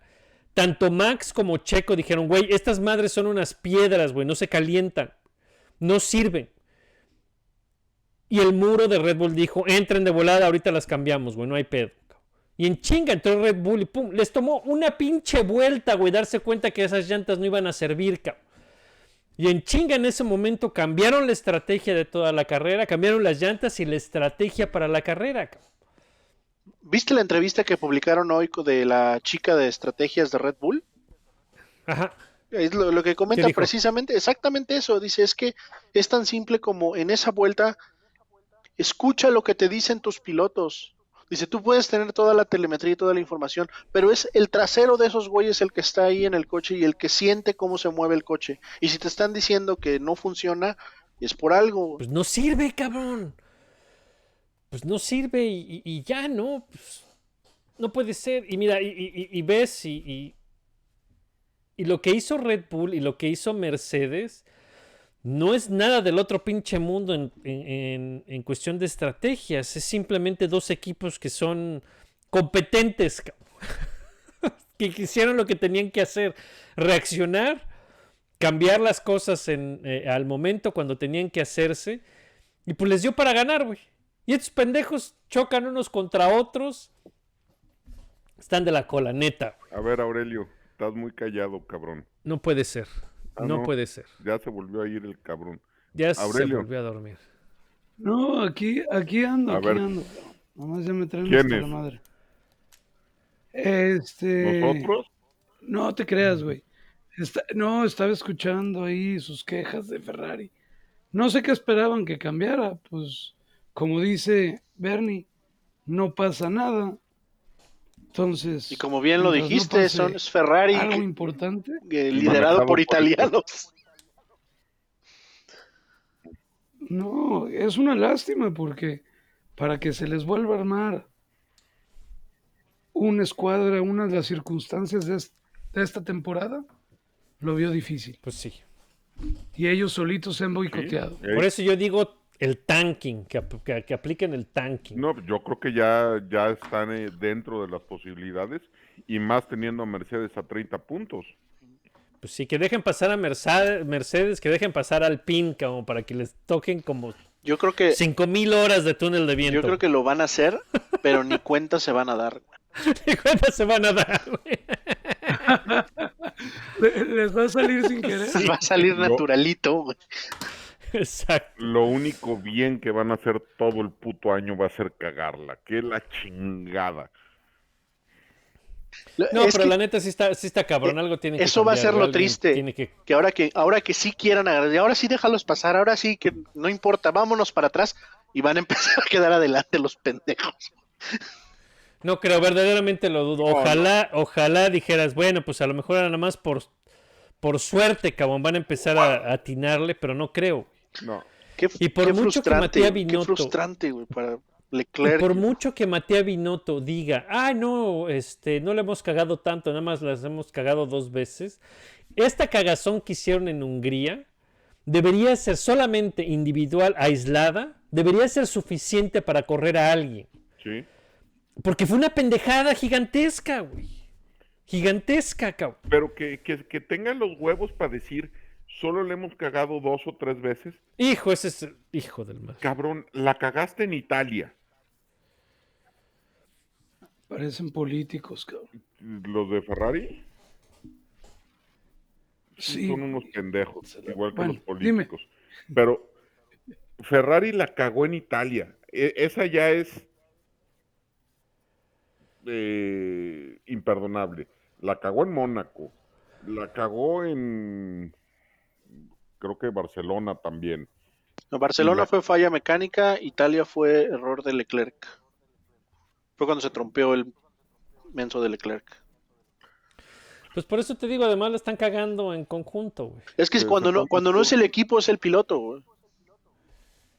tanto Max como Checo dijeron, güey, estas madres son unas piedras, güey, no se calientan, no sirven. Y el muro de Red Bull dijo, entren de volada, ahorita las cambiamos, güey, no hay pedo. Y en chinga entró Red Bull y pum, les tomó una pinche vuelta, güey, darse cuenta que esas llantas no iban a servir, cabrón. Y en chinga en ese momento cambiaron la estrategia de toda la carrera, cambiaron las llantas y la estrategia para la carrera. ¿Viste la entrevista que publicaron hoy de la chica de estrategias de Red Bull? Ajá. Es lo, lo que comenta precisamente, exactamente eso. Dice, es que es tan simple como en esa vuelta, escucha lo que te dicen tus pilotos. Dice, tú puedes tener toda la telemetría y toda la información, pero es el trasero de esos güeyes el que está ahí en el coche y el que siente cómo se mueve el coche. Y si te están diciendo que no funciona, es por algo. Pues no sirve, cabrón. Pues no sirve y, ya, ¿no? Pues, no puede ser. Y mira, y, y- ves, y- y lo que hizo Red Bull y lo que hizo Mercedes no es nada del otro pinche mundo en, en- en- cuestión de estrategias. Es simplemente dos equipos que son competentes, que hicieron lo que tenían que hacer. Reaccionar, cambiar las cosas en, eh, al momento cuando tenían que hacerse. Y pues les dio para ganar, güey. Y estos pendejos chocan unos contra otros. Están de la cola, neta. A ver, Aurelio, estás muy callado, cabrón. No puede ser. Ah, no, no. puede ser. Ya se volvió a ir el cabrón. Ya se volvió a dormir. No, aquí, aquí ando, A aquí ver. ando. Nomás ya me traen ¿Quién hasta es? la madre. Este. ¿Nosotros? No te creas, güey. Está- no, estaba escuchando ahí sus quejas de Ferrari. No sé qué esperaban que cambiara. Pues, como dice Bernie, no pasa nada. Entonces. Y como bien lo no dijiste, son es Ferrari Algo importante. liderado por italianos. No, es una lástima porque para que se les vuelva a armar una escuadra, una de las circunstancias de, es- de esta temporada, lo vio difícil. Pues sí. Y ellos solitos se han boicoteado. Por eso yo digo, El tanking, que, que- que apliquen el tanking. No, yo creo que ya, ya están eh, dentro de las posibilidades y más teniendo a Mercedes a 30 puntos. Pues sí, que dejen pasar a Mercedes, Mercedes que dejen pasar al PIN, como para que les toquen como Yo creo que 5000 horas de túnel de viento. yo creo que lo van a hacer, pero ni cuenta se van a dar. ¿Y cuántas se van a dar, güey? Le- Les va a salir sin querer. Va a salir naturalito. güey. Exacto. Lo único bien que van a hacer todo el puto año va a ser cagarla. Que la chingada. No, Es pero que- la neta sí está, sí está cabrón. Algo tiene que eso va a ser lo triste. Tiene que... que ahora que ahora que sí quieran agarrar, ahora sí déjalos pasar, ahora sí que no importa, vámonos para atrás y van a empezar a quedar adelante los pendejos. No creo, verdaderamente lo dudo. Ojalá, ojalá dijeras, bueno, pues a lo mejor era nada más por, por suerte, cabrón, van a empezar a, a atinarle, pero no creo. No. Qué, Y por qué mucho que frustrante, Matías qué frustrante, güey, para Y Leclerc. por mucho que Matías Binotto diga, ah, no, este, no le hemos cagado tanto, nada más las hemos cagado dos veces. Esta cagazón que hicieron en Hungría debería ser solamente individual, aislada, debería ser suficiente para correr a alguien. Sí. Porque fue una pendejada gigantesca, güey. Gigantesca, cabrón. Pero que, que, que tengan los huevos para decir, solo le hemos cagado dos o tres veces. Hijo, ese es hijo del mal. Cabrón, la cagaste en Italia. Parecen políticos, cabrón. Los de Ferrari Sí. son unos pendejos, igual que Bueno, los dime. políticos. Pero Ferrari la cagó en Italia. E- esa ya es eh, imperdonable. La cagó en Mónaco. La cagó en creo que Barcelona también. No, Barcelona la- fue falla mecánica, Italia fue error de Leclerc. Fue cuando se trompeó el menso de Leclerc. Pues por eso te digo, además la están cagando en conjunto, güey. Es que cuando no, cuando no es el equipo, es el piloto. güey.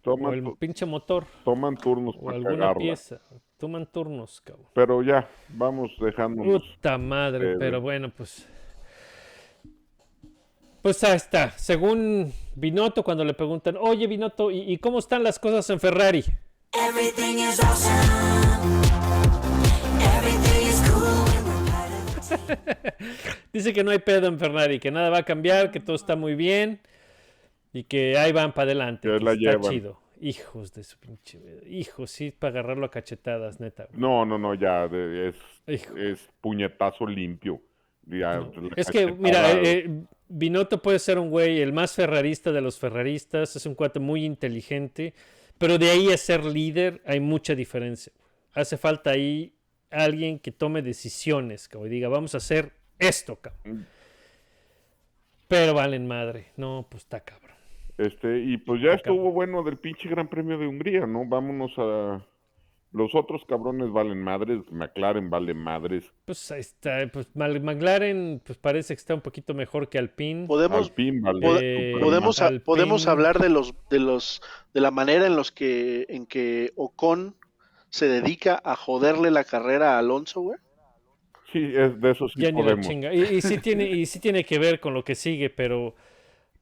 O el pinche motor. toman turnos O para alguna cagarla. pieza. Toman turnos, cabrón. Pero ya, vamos dejándonos. Puta madre, Eh, pero bueno, pues. Pues ahí está. Según Binotto, cuando le preguntan, oye Binotto, ¿y, y cómo están las cosas en Ferrari? Everything is awesome. Everything is cool when we're part of the Dice que no hay pedo en Ferrari, que nada va a cambiar, que todo está muy bien y que ahí van para adelante. La está llevan. chido. Hijos de su pinche. Hijos, sí, para agarrarlo a cachetadas, neta. güey. No, no, no, ya es puñetazo limpio. Ya, Es que, mira, eh, eh, Binotto puede ser un güey, el más ferrarista de los ferraristas, es un cuate muy inteligente, pero de ahí a ser líder hay mucha diferencia. Hace falta ahí alguien que tome decisiones, que diga, vamos a hacer esto, cabrón. Pero valen madre. No, pues está cabrón. Este, y pues ya estuvo bueno del pinche Gran Premio de Hungría, ¿no? Vámonos a. Los otros cabrones valen madres, McLaren vale madres, Pues ahí está. Pues McLaren, pues parece que está un poquito mejor que Alpine. Podemos, Alpine vale. Eh, podemos, madres. a- Alpine. podemos hablar de los, de los, de la manera en los que, en que Ocon se dedica a joderle la carrera a Alonso, güey. Sí, es de eso sí Ya ni la podemos. chinga. Y, y sí tiene, y sí tiene que ver con lo que sigue, pero.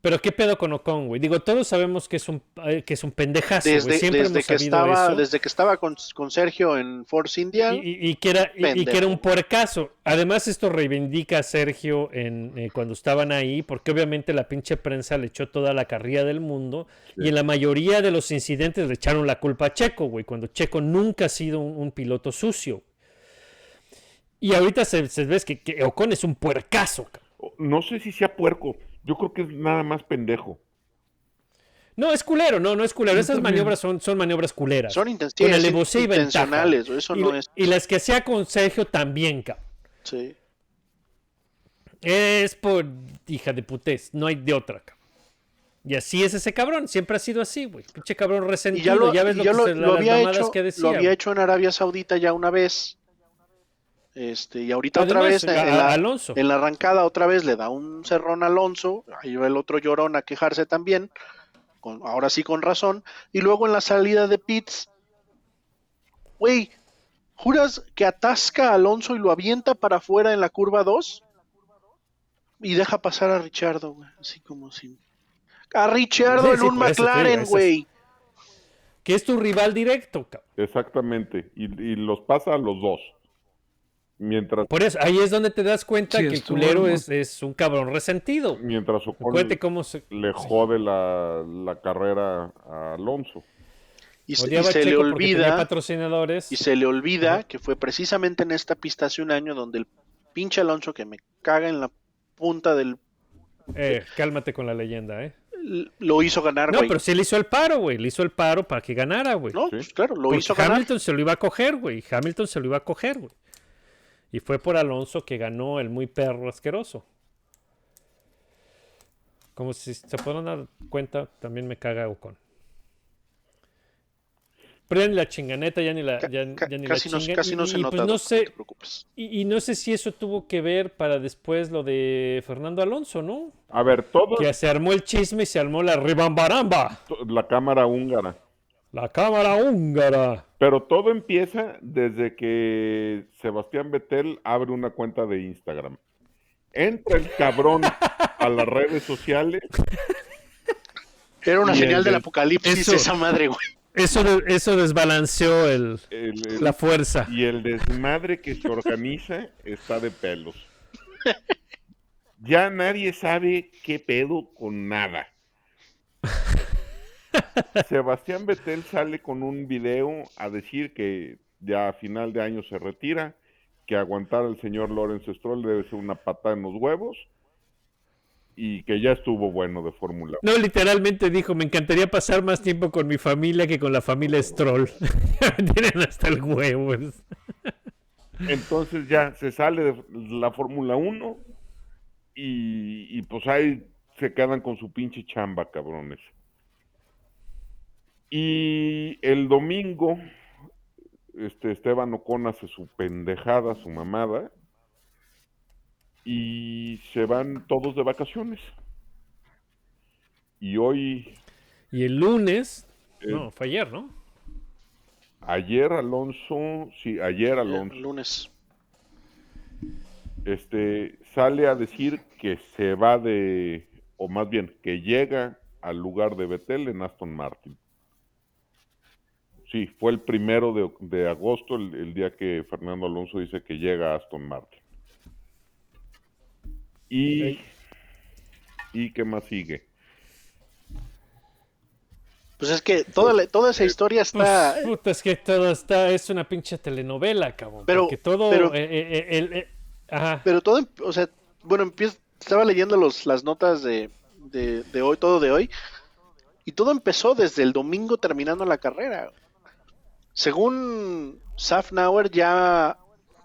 Pero qué pedo con Ocon, güey. Digo, todos sabemos que es un, eh, que es un pendejazo, güey. Desde, Siempre desde hemos que sabido estaba, eso. desde que estaba con, con Sergio en Force India, Y, y- y que era, y- y, que era un puercaso. Además, esto reivindica a Sergio en, eh, cuando estaban ahí, porque obviamente la pinche prensa le echó toda la carrilla del mundo. Y en la mayoría de los incidentes le echaron la culpa a Checo, güey, cuando Checo nunca ha sido un, un piloto sucio. Y ahorita se, se ves que, que Ocon es un puercaso, cabrón. No sé si sea puerco, yo creo que es nada más pendejo. No, es culero, no, no es culero. Esas también. maniobras son, son maniobras culeras. son inten- Con alevosía y intencionales, eso y, no es. y las que hacía con Sergio también, cabrón. Sí. Es por hija de putés, no hay de otra, cabrón. Y así es ese cabrón, siempre ha sido así, güey. Pinche cabrón Y resentido, ya lo, ya ves y lo ya que lo- se- lo las había hecho, que decía. lo había güey. hecho en Arabia Saudita ya una vez. Este, y ahorita otra vez en la, Alonso. en la arrancada otra vez le da un cerrón a Alonso, ahí va el otro llorón a quejarse también, con, ahora sí con razón, y luego en la salida de pits, güey, ¿juras que atasca a Alonso y lo avienta para afuera en la curva 2? Y deja pasar a Richardo, güey, así como si... A Richardo Sí, en sí, un McLaren, güey. que es tu rival directo, cabrón. Exactamente. Y, y los pasa a los dos. Mientras, Por eso, ahí es donde te das cuenta Sí, que el culero es, es un cabrón resentido. mientras Ocon cómo se... le jode la, la carrera a Alonso. Y, se- y se le olvida, patrocinadores. y se le olvida que fue precisamente en esta pista hace un año donde el pinche Alonso que me caga en la punta del Eh, cálmate con la leyenda, ¿eh? lo hizo ganar, No, pero sí le hizo el paro, güey. Le hizo el paro para que ganara, güey. No, Sí. pues claro, lo Porque hizo ganar. Hamilton se lo iba a coger, güey. Hamilton se lo iba a coger, güey. Y fue por Alonso que ganó el muy perro asqueroso. Como si se puedan dar cuenta, también me caga Ocon. Pero ya ni la chinganeta, ya ni la, ya, ca- ya ni casi la no, chinga. casi y, no se y, nota, pues no sé, te preocupes. y, y no sé si eso tuvo que ver para después lo de Fernando Alonso, ¿no? A ver, todo Que se armó el chisme y se armó la ribambaramba. la cámara húngara. La cámara húngara. Pero todo empieza desde que Sebastián Vettel abre una cuenta de Instagram. Entra el cabrón a las redes sociales Era una señal el del de- apocalipsis Eso- esa madre, güey. Eso, eso desbalanceó el, el- el- la fuerza. y el desmadre que se organiza está de pelos. Ya nadie sabe qué pedo con nada. Sebastián Vettel sale con un video a decir que ya a final de año se retira, que aguantar al señor Lawrence Stroll debe ser una patada en los huevos y que ya estuvo bueno de Fórmula No, literalmente dijo, me encantaría pasar más tiempo con mi familia que con la familia Stroll. Tienen hasta el huevo. Entonces ya se sale de la Fórmula 1 y, y pues ahí se quedan con su pinche chamba, cabrones. Y el domingo, este Esteban Ocon hace su pendejada, su mamada, y se van todos de vacaciones. Y hoy, Y el lunes, eh, no, fue ayer, ¿no? ayer Alonso, sí, ayer Alonso. El lunes. este sale a decir que se va de, o más bien, que llega al lugar de Betel en Aston Martin. Sí, fue el primero de, de agosto, el, el día que Fernando Alonso dice que llega a Aston Martin. Y, Ok. ¿y qué más sigue? Pues es que toda, la- toda esa historia está. Pues, puta, es que todo está, es una pinche telenovela, cabrón. Pero- porque todo, pero- eh, eh, eh, el- eh, ajá. Pero todo, em- o sea, bueno, empiezo, estaba leyendo los, las notas de, de, de hoy, todo de hoy, y todo empezó desde el domingo terminando la carrera. Según Safnauer ya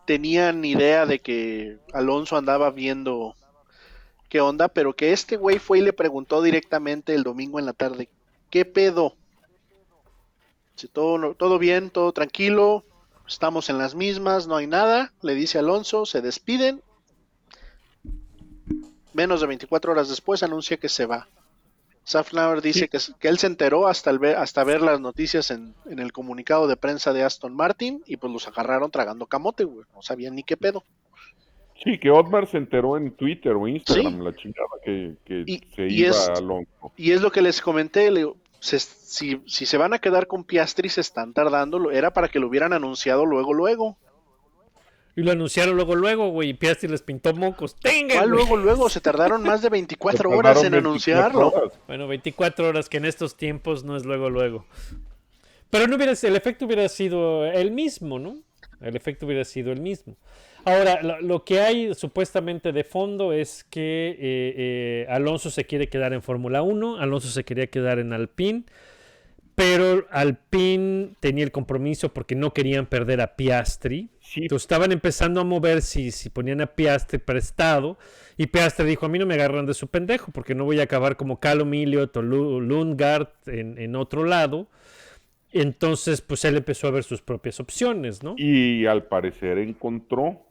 tenían idea de que Alonso andaba viendo qué onda, pero que este güey fue y le preguntó directamente el domingo en la tarde, ¿qué pedo? Si todo, todo bien, todo tranquilo, estamos en las mismas, no hay nada, le dice Alonso, se despiden. Menos de 24 horas después anuncia que se va. Safnauer dice que, que él se enteró hasta, ver, hasta ver las noticias en, en el comunicado de prensa de Aston Martin y pues los agarraron tragando camote, güey. No sabían ni qué pedo. Sí, que Otmar se enteró en Twitter o Instagram, la chingada, que, que Y- se y iba es- a Alonso. Y es lo que les comenté, le digo, se- si, si se van a quedar con Piastri se están tardando, era para que lo hubieran anunciado luego, luego. Y lo anunciaron luego, luego, güey. Y Piastri les pintó mocos. ¡Tenga! ¿Cuál güey! luego, luego? Se tardaron más de 24 Se horas en 24 anunciarlo. horas. Bueno, 24 horas, que en estos tiempos no es luego, luego. Pero no hubiera, el efecto hubiera sido el mismo, ¿no? El efecto hubiera sido el mismo. Ahora, lo, lo que hay supuestamente de fondo es que eh, eh, Alonso se quiere quedar en Fórmula 1, Alonso se quería quedar en Alpine, pero Alpine tenía el compromiso porque no querían perder a Piastri. Sí, Entonces estaban empezando a mover si, si ponían a Piastri prestado. Y Piastri dijo, a mí no me agarran de su pendejo porque no voy a acabar como Callum Elliott o Lu- Lundgaard en, en otro lado. Entonces, pues él empezó a ver sus propias opciones, ¿no? y al parecer encontró,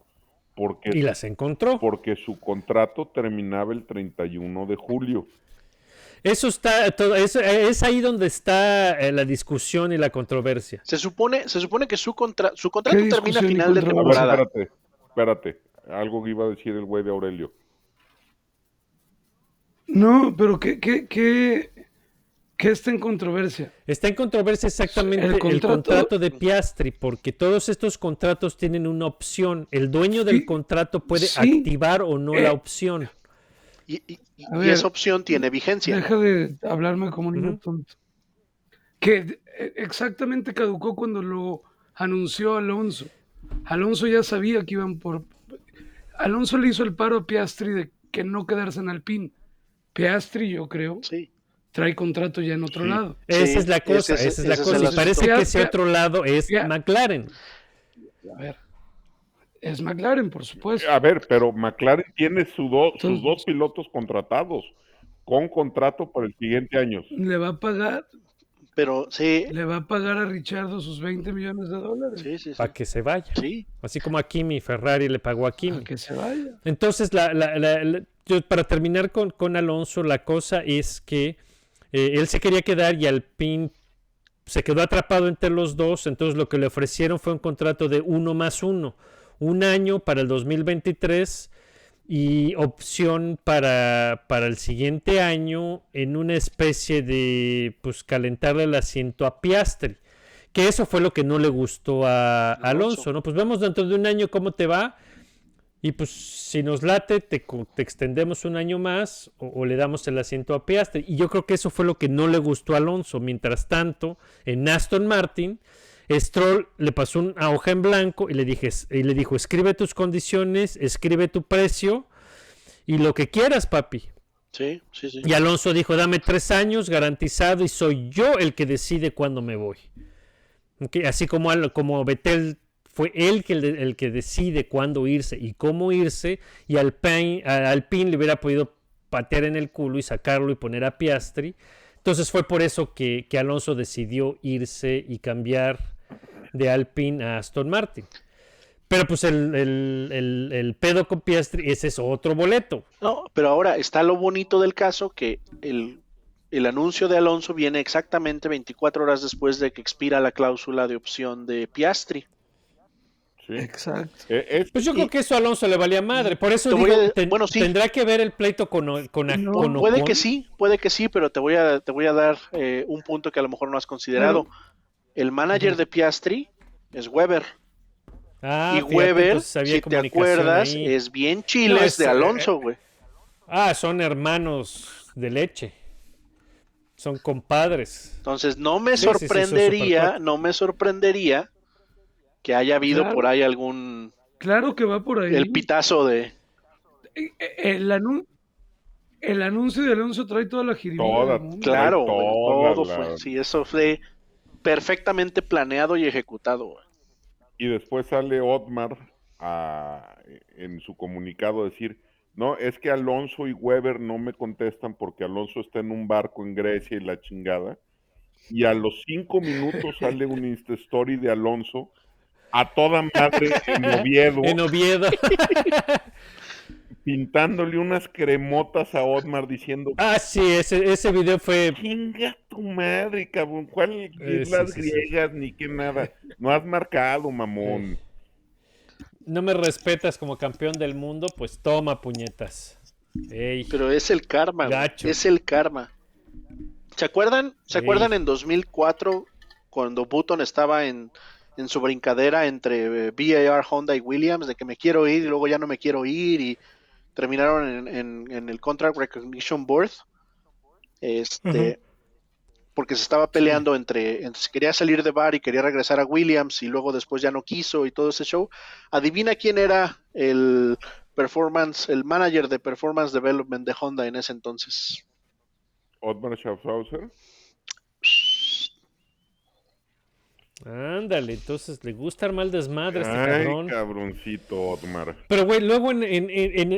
porque Y las encontró. porque su contrato terminaba el 31 de julio. Eso está, todo, es, es ahí donde está eh, la discusión y la controversia. Se supone, se supone que su, contra, su contrato ¿Qué termina a final de temporada. espérate, espérate. Algo que iba a decir el güey de Aurelio. No, pero ¿qué, qué, qué, ¿Qué está en controversia? Está en controversia exactamente El el contrato- contrato, de Piastri, porque todos estos contratos tienen una opción. El dueño del Sí, contrato puede sí. activar o no Eh, la opción. Y, y- y A ver, esa opción tiene vigencia. Deja de hablarme como niño Ujú. tonto. Que eh, exactamente caducó cuando lo anunció Alonso. Alonso ya sabía que iban por. Alonso le hizo el paro a Piastri de que no quedarse en Alpine. Piastri, yo creo, Sí. trae contrato ya en otro Sí. lado. Esa es la cosa, esa es- es la es cosa. Y parece que ese otro lado es Ya. McLaren. A ver. Es McLaren, por supuesto. A ver, pero McLaren tiene su do- sus dos pilotos contratados con contrato para el siguiente año. Le va a pagar, Pero sí, le va a pagar a Richardo sus 20 millones de dólares. sí, sí. sí. Para que se vaya. Sí, Así como a Kimi, Ferrari le pagó a Kimi. Para que se vaya. Entonces, la- la- la- la- yo- para terminar con, con Alonso, la cosa es que eh, él se quería quedar y Alpine se quedó atrapado entre los dos. Entonces, lo que le ofrecieron fue un contrato de uno más uno. Un año para el 2023 y opción para, para el siguiente año en una especie de pues calentarle el asiento a Piastri. Que eso fue lo que no le gustó a Alonso. Alonso, ¿no? Pues vemos dentro de un año cómo te va. Y pues si nos late, te extendemos un año más o, o le damos el asiento a Piastri. Y yo creo que eso fue lo que no le gustó a Alonso. Mientras tanto, en Aston Martin, Stroll le pasó una hoja en blanco y le, dije, y le dijo, escribe tus condiciones, escribe tu precio y lo que quieras, papi. sí, sí, sí. Y Alonso dijo, dame tres años garantizado y soy yo el que decide cuándo me voy. Así como, como Betel fue él que el, que decide cuándo irse y cómo irse, y Alpine, Alpine le hubiera podido patear en el culo y sacarlo y poner a Piastri. Entonces fue por eso que, que Alonso decidió irse y cambiar de Alpine a Aston Martin. Pero pues el, el- el- el pedo con Piastri, ese es otro boleto. No, pero ahora está lo bonito del caso que el, el anuncio de Alonso viene exactamente 24 horas después de que expira la cláusula de opción de Piastri. ¿sí? Exacto. Eh, es- Pues yo creo que eso a Alonso le valía madre. Por eso digo, a- ten- bueno, sí. tendrá que ver el pleito con, con, No, con Puede Ocon. que sí, puede que sí, pero te voy a, te voy a dar eh, un punto que a lo mejor no has considerado. El manager de Piastri es Weber. Ah, y fíjate, Weber, si te acuerdas, ahí. es bien chiles No, es, de eh, Alonso, güey. Ah, son hermanos de leche. Son compadres. Entonces no me Sí, sí, sí, son sorprendería, no me sorprendería que haya habido Claro. por ahí algún Claro que va por ahí. el pitazo de Eh, eh, El, anu- el anuncio de Alonso trae toda la jiribilla claro, todo la- fue, sí, eso fue perfectamente planeado y ejecutado, güey. y después sale Otmar a- en su comunicado a decir, no, es que Alonso y Weber no me contestan porque Alonso está en un barco en Grecia y la chingada. Y a los cinco minutos sale un Insta Story de Alonso a toda madre en Oviedo, En Oviedo. pintándole unas cremotas a Otmar diciendo, ah, sí, ese, ese video fue. chinga tu madre, cabrón, ¿cuál Eh, islas sí, sí. griegas ni qué nada? No has marcado, mamón. No me respetas como campeón del mundo, pues toma puñetas. Ey. Pero es el karma, güey, Gacho. es el karma. ¿Se acuerdan? ¿Se acuerdan en 2004 cuando Button estaba en, en su brincadera entre eh, BAR, Honda y Williams de que me quiero ir y luego ya no me quiero ir y terminaron en, en- en el Contract Recognition Board? Este, porque se estaba peleando entre, entre si quería salir de bar y quería regresar a Williams y luego después ya no quiso y todo ese show. Adivina quién era el performance, el manager de performance development de Honda en ese entonces. Otmar Schaffhauser. Ándale, entonces le gusta armar el desmadre a este cabrón. cabroncito, Otmar. Pero, güey, luego en, en, en,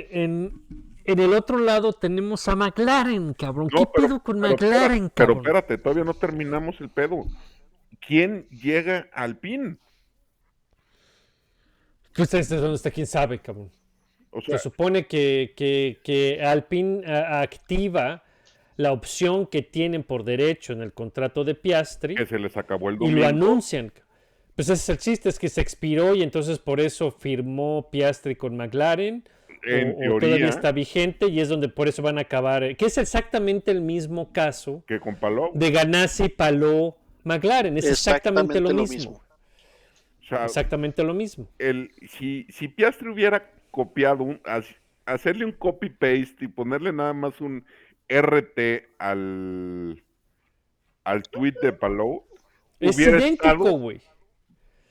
en, el otro lado tenemos a McLaren, cabrón. ¿Qué pero- pedo con pero McLaren, espera- Pero cabrón? espérate, todavía no terminamos el pedo. ¿Quién llega al PIN? Pues este es donde está, quién sabe, cabrón. O sea, Se supone que, que, que Alpine activa la opción que tienen por derecho en el contrato de Piastri que se les acabó el y domingo. lo anuncian. Pues ese es el chiste, es que se expiró y entonces por eso firmó Piastri con McLaren En o- o todavía teoría. está vigente y es donde por eso van a acabar, que es exactamente el mismo caso Que con Palou. de Ganassi, Palou, McLaren, es exactamente, lo, mismo. O sea, Exactamente lo mismo. el, si, si Piastri hubiera copiado, un, as- hacerle un copy-paste y ponerle nada más un RT al, al tweet de Palou, Es idéntico, güey.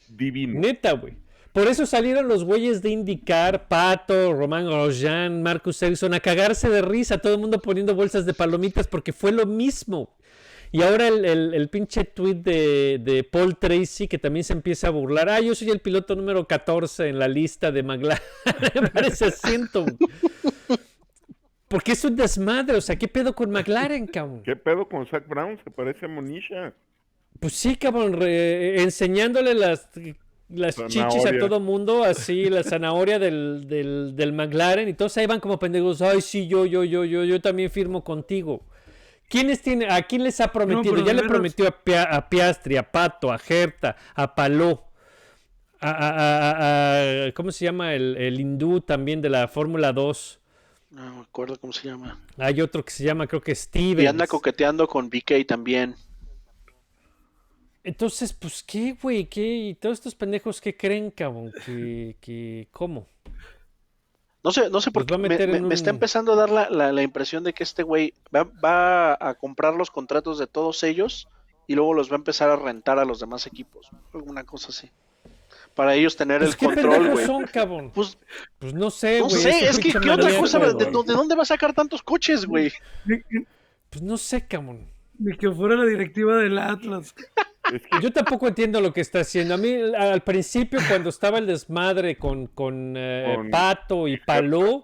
divino. Neta, güey. Por eso salieron los güeyes de indicar, Pato, Román Grosjean, Marcus Ericsson, a cagarse de risa, todo el mundo poniendo bolsas de palomitas porque fue lo mismo. Y ahora el, el- el pinche tweet de, de Paul Tracy que también se empieza a burlar. Ah, yo soy el piloto número 14 en la lista de McLaren. Me parece asiento. Porque es un desmadre. O sea, ¿qué pedo con McLaren, cabrón? ¿Qué pedo con Zach Brown? Se parece a Monisha. Pues sí, cabrón, re- enseñándole las, las chichis a todo mundo, así, la zanahoria del, del, del McLaren, y todos ahí van como pendejos, ay, sí, yo, yo, yo, yo, yo también firmo contigo. ¿Quiénes tiene, ¿A quién les ha prometido? ya le prometió a, Pia- a Piastri, a Pato, a Gerta, a Paló, a, a- a- a- a- ¿cómo se llama? El, el hindú también de la Fórmula 2. No me acuerdo cómo se llama. Hay otro que se llama, creo que Steven. Y anda coqueteando con BK también. Entonces, pues, ¿qué, güey? ¿Qué? ¿Y todos estos pendejos qué creen, cabrón? ¿Que, que, ¿Cómo? No sé, no sé por qué me, me- está empezando a dar la, la- la impresión de que este güey va, va a comprar los contratos de todos ellos y luego los va a empezar a rentar a los demás equipos. Alguna cosa así. Para ellos tener Pues, el ¿Qué control, güey. son, cabrón? Pues Pues no sé, no güey. sé, su es que ¿qué otra cosa? ¿De, dó- de dónde va a sacar tantos coches, güey? Pues no sé, cabrón. ni que fuera la directiva del Atlas. Yo tampoco entiendo lo que está haciendo. A mí, al- al principio, cuando estaba el desmadre con, con, eh, Con Pato y Paló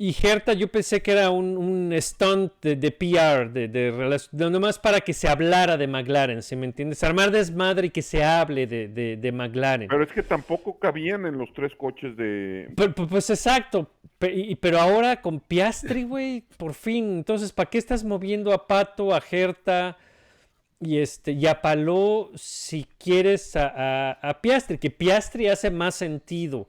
y Gerta, yo pensé que era un, un stunt de, de PR, de, de, nomás para que se hablara de McLaren, ¿sí me entiendes? Armar desmadre y que se hable de, de, de McLaren. Pero es que tampoco cabían en los tres coches de... Pero- pero, pues exacto. Pero ahora con Piastri, güey, por fin. Entonces, ¿para qué estás moviendo a Pato, a Gerta y este y a Paló si quieres a, a- a Piastri? Que Piastri hace más sentido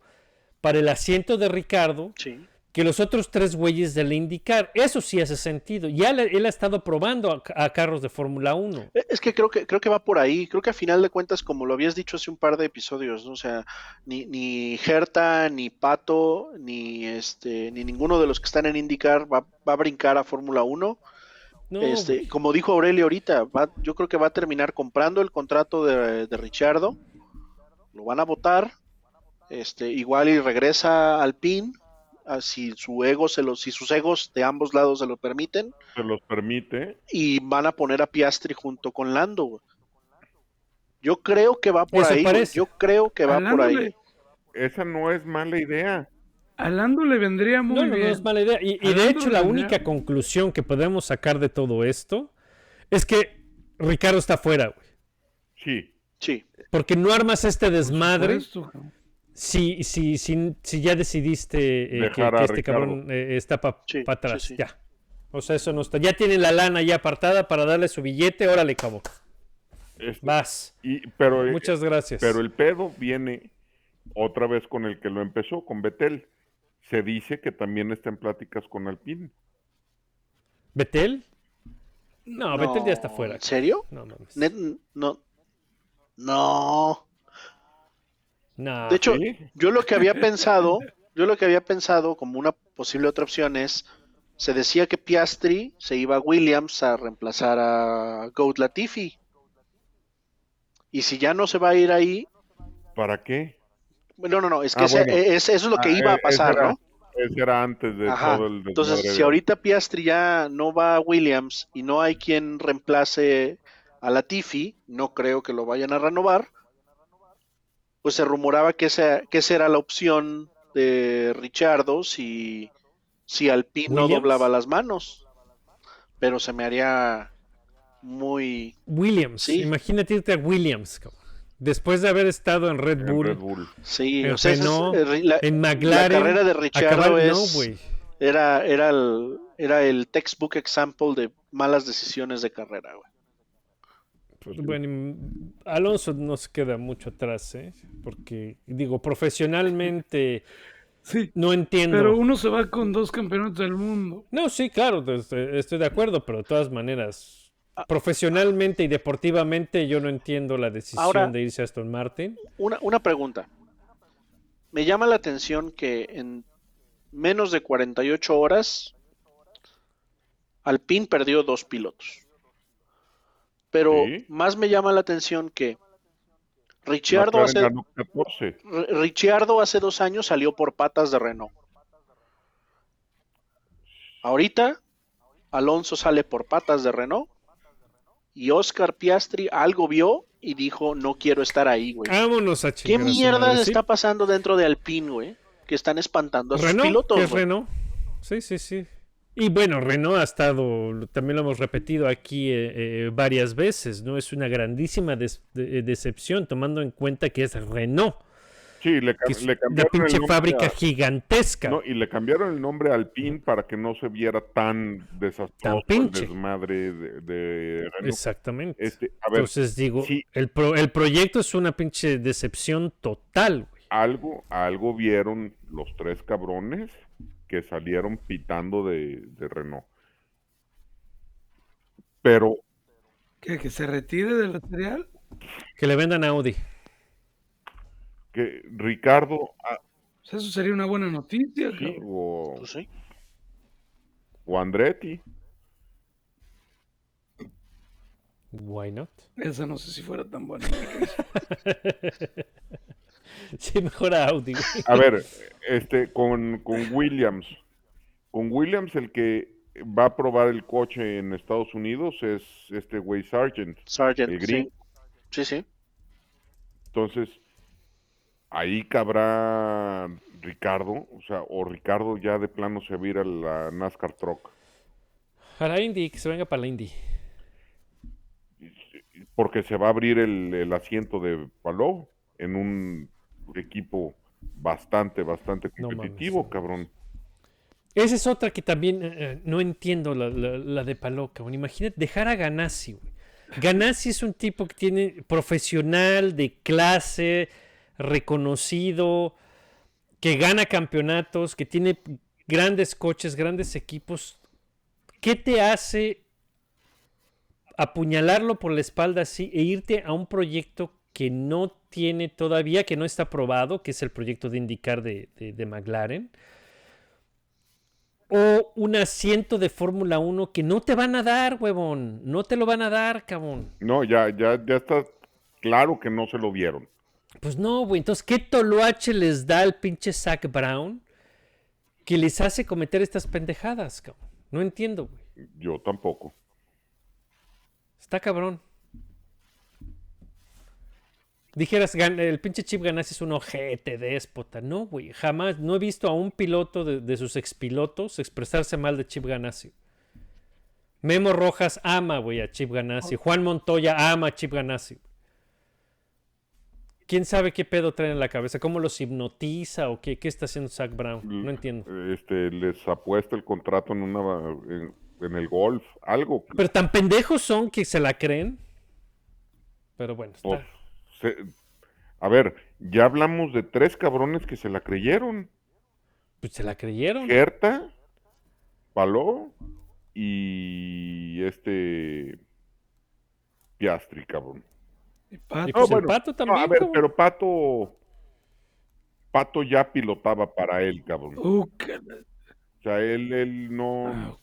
para el asiento de Ricardo Sí. Que los otros tres güeyes del IndyCar. Eso sí hace sentido. Ya le- él ha estado probando a, a carros de Fórmula 1. Eh, Es que creo que creo que va por ahí. Creo que a final de cuentas, como lo habías dicho hace un par de episodios, ¿no? O sea, ni, ni Gerta, ni Pato, ni este, ni ninguno de los que están en IndyCar va, va a brincar a Fórmula 1. No, este, como dijo Aurelio ahorita, va- yo creo que va a terminar comprando el contrato de, de Richardo. Lo van a votar. Este, igual y regresa al PIN. Ah, Si su ego se lo, si sus egos de ambos lados se lo permiten. Se los permite. y van a poner a Piastri junto con Lando. güey. Yo creo que va por Eso ahí. parece. Yo creo que va por ahí. Esa no es mala idea. A Lando le vendría muy No, no, no bien. es mala idea. Y, y de hecho, la única conclusión que podemos sacar de todo esto es que Ricardo está fuera, güey. Sí. Sí. Porque no armas este Por desmadre supuesto. Si, si, si, si ya decidiste eh, que, este Ricardo. cabrón eh, está para Sí, atrás. sí, sí. Ya. O sea, eso no está. Ya tiene la lana ya apartada para darle su billete. Órale, cabo. Este, Vas. y, pero, Muchas gracias. pero el pedo viene otra vez con el que lo empezó, con Betel. Se dice que también está en pláticas con Alpine. ¿Betel? No, Betel ya está fuera. ¿En serio? No mames. Net- no. No. De hecho, ¿sí? yo lo que había pensado, yo lo que había pensado como una posible otra opción es, se decía que Piastri se iba a Williams a reemplazar a Goat Latifi. Y si ya no se va a ir ahí, ¿Para qué? no, no, no, es que Ah, ese- bueno. es- eso es lo que Ah, iba a eh, pasar, era- ¿no? Ese era antes de Ajá. todo el Entonces, si ahorita Piastri ya no va a Williams y no hay quien reemplace a Latifi, no creo que lo vayan a renovar, pues se rumoraba que esa, que esa era la opción de Richardo si, si Alpine no ¿Williams? doblaba las manos. Pero se me haría muy... Williams. Sí. Imagínate irte a Williams. Después de haber estado en Red en Bull, Red Bull. Sí, En o sea, es- eh, la, en la McLaren. carrera de Richardo es... No, era, era, el, era el textbook example de malas decisiones de carrera, güey. Pues, Bueno, y Alonso no se queda mucho atrás, ¿eh? Porque, digo, profesionalmente Sí. No entiendo. Pero uno se va con dos campeonatos del mundo. No, sí, claro, estoy, estoy de acuerdo, pero de todas maneras, profesionalmente y deportivamente yo no entiendo la decisión Ahora- de irse a Aston Martin. Una, una pregunta. Me llama la atención que en menos de 48 horas Alpine perdió dos pilotos. Pero Sí. más me llama la atención que McLaren hace, ganó 14. R- Ricciardo hace dos años salió por patas de Renault. Ahorita Alonso sale por patas de Renault y Oscar Piastri algo vio y dijo no quiero estar ahí, güey. Vámonos a ¿Qué mierda madre, sí. está pasando dentro de Alpine, güey? Que están espantando a sus Renault, pilotos, que es. Renault. Sí, sí, sí. Y bueno, Renault ha estado, también lo hemos repetido aquí eh, eh, varias veces, ¿no? Es una grandísima des- de- decepción tomando en cuenta que es Renault, Sí, le, cam- que es le una el pinche nombre fábrica a- gigantesca. No, y le cambiaron el nombre a Alpine para que no se viera tan desastroso el pinche. desmadre de, de Renault. Exactamente. Este, a ver, Entonces digo, sí. el, pro- el proyecto es una pinche decepción total, güey. algo, algo vieron los tres cabrones que salieron pitando de, de Renault. Pero ¿Qué, ¿Que se retire del material? Que le vendan a Audi. que Ricardo ah, Pues eso sería una buena noticia. sí, o, Pues sí. o Andretti, Why not? Esa no sé si fuera tan buena. Sí, mejor a Audi. A ver, este, con, con Williams. Con Williams, el que va a probar el coche en Estados Unidos es este güey Sargent. Sargent, El sí. Sí, sí. Entonces, ahí cabrá Ricardo, o sea, o Ricardo ya de plano se vira a la NASCAR Truck. A la Indy, que se venga para la Indy. Porque se va a abrir el, el asiento de Palou en un equipo bastante, bastante No competitivo, cabrón. Esa es otra que también eh, eh, no entiendo, la, la- la de Paloca. Bueno, imagínate dejar a Ganassi, güey. Ganassi es un tipo que tiene profesional, de clase, reconocido, que gana campeonatos, que tiene grandes coches, grandes equipos. ¿Qué te hace apuñalarlo por la espalda así e irte a un proyecto que no tiene todavía, que no está aprobado, que es el proyecto de indicar de, de- de McLaren? O un asiento de Fórmula 1 que no te van a dar, huevón. No te lo van a dar, cabrón. No, ya, ya, ya está claro que no se lo dieron. Pues no, güey. Entonces, ¿qué toloache les da al pinche Zach Brown que les hace cometer estas pendejadas, cabrón? No entiendo, güey. Yo tampoco. Está cabrón. Dijeras, el pinche Chip Ganassi es un ojete déspota. No, güey. Jamás. No he visto a un piloto de, de sus expilotos expresarse mal de Chip Ganassi. Memo Rojas ama, güey, a Chip Ganassi. Juan Montoya ama a Chip Ganassi. ¿Quién sabe qué pedo traen en la cabeza? ¿Cómo los hipnotiza o qué, qué está haciendo Zach Brown? No entiendo. Este, les apuesta el contrato en una en, en el golf, algo. Pero tan pendejos son que se la creen. Pero bueno, está. Pues, se- a ver, ya hablamos de tres cabrones que se la creyeron. Pues se la creyeron. Gerta, Paló y este Piastri, cabrón. Y Pato, Y pues No, el bueno, pato No, también. a ver, pero Pato Pato ya pilotaba para él, cabrón. uh, O sea, él, él no, Ah,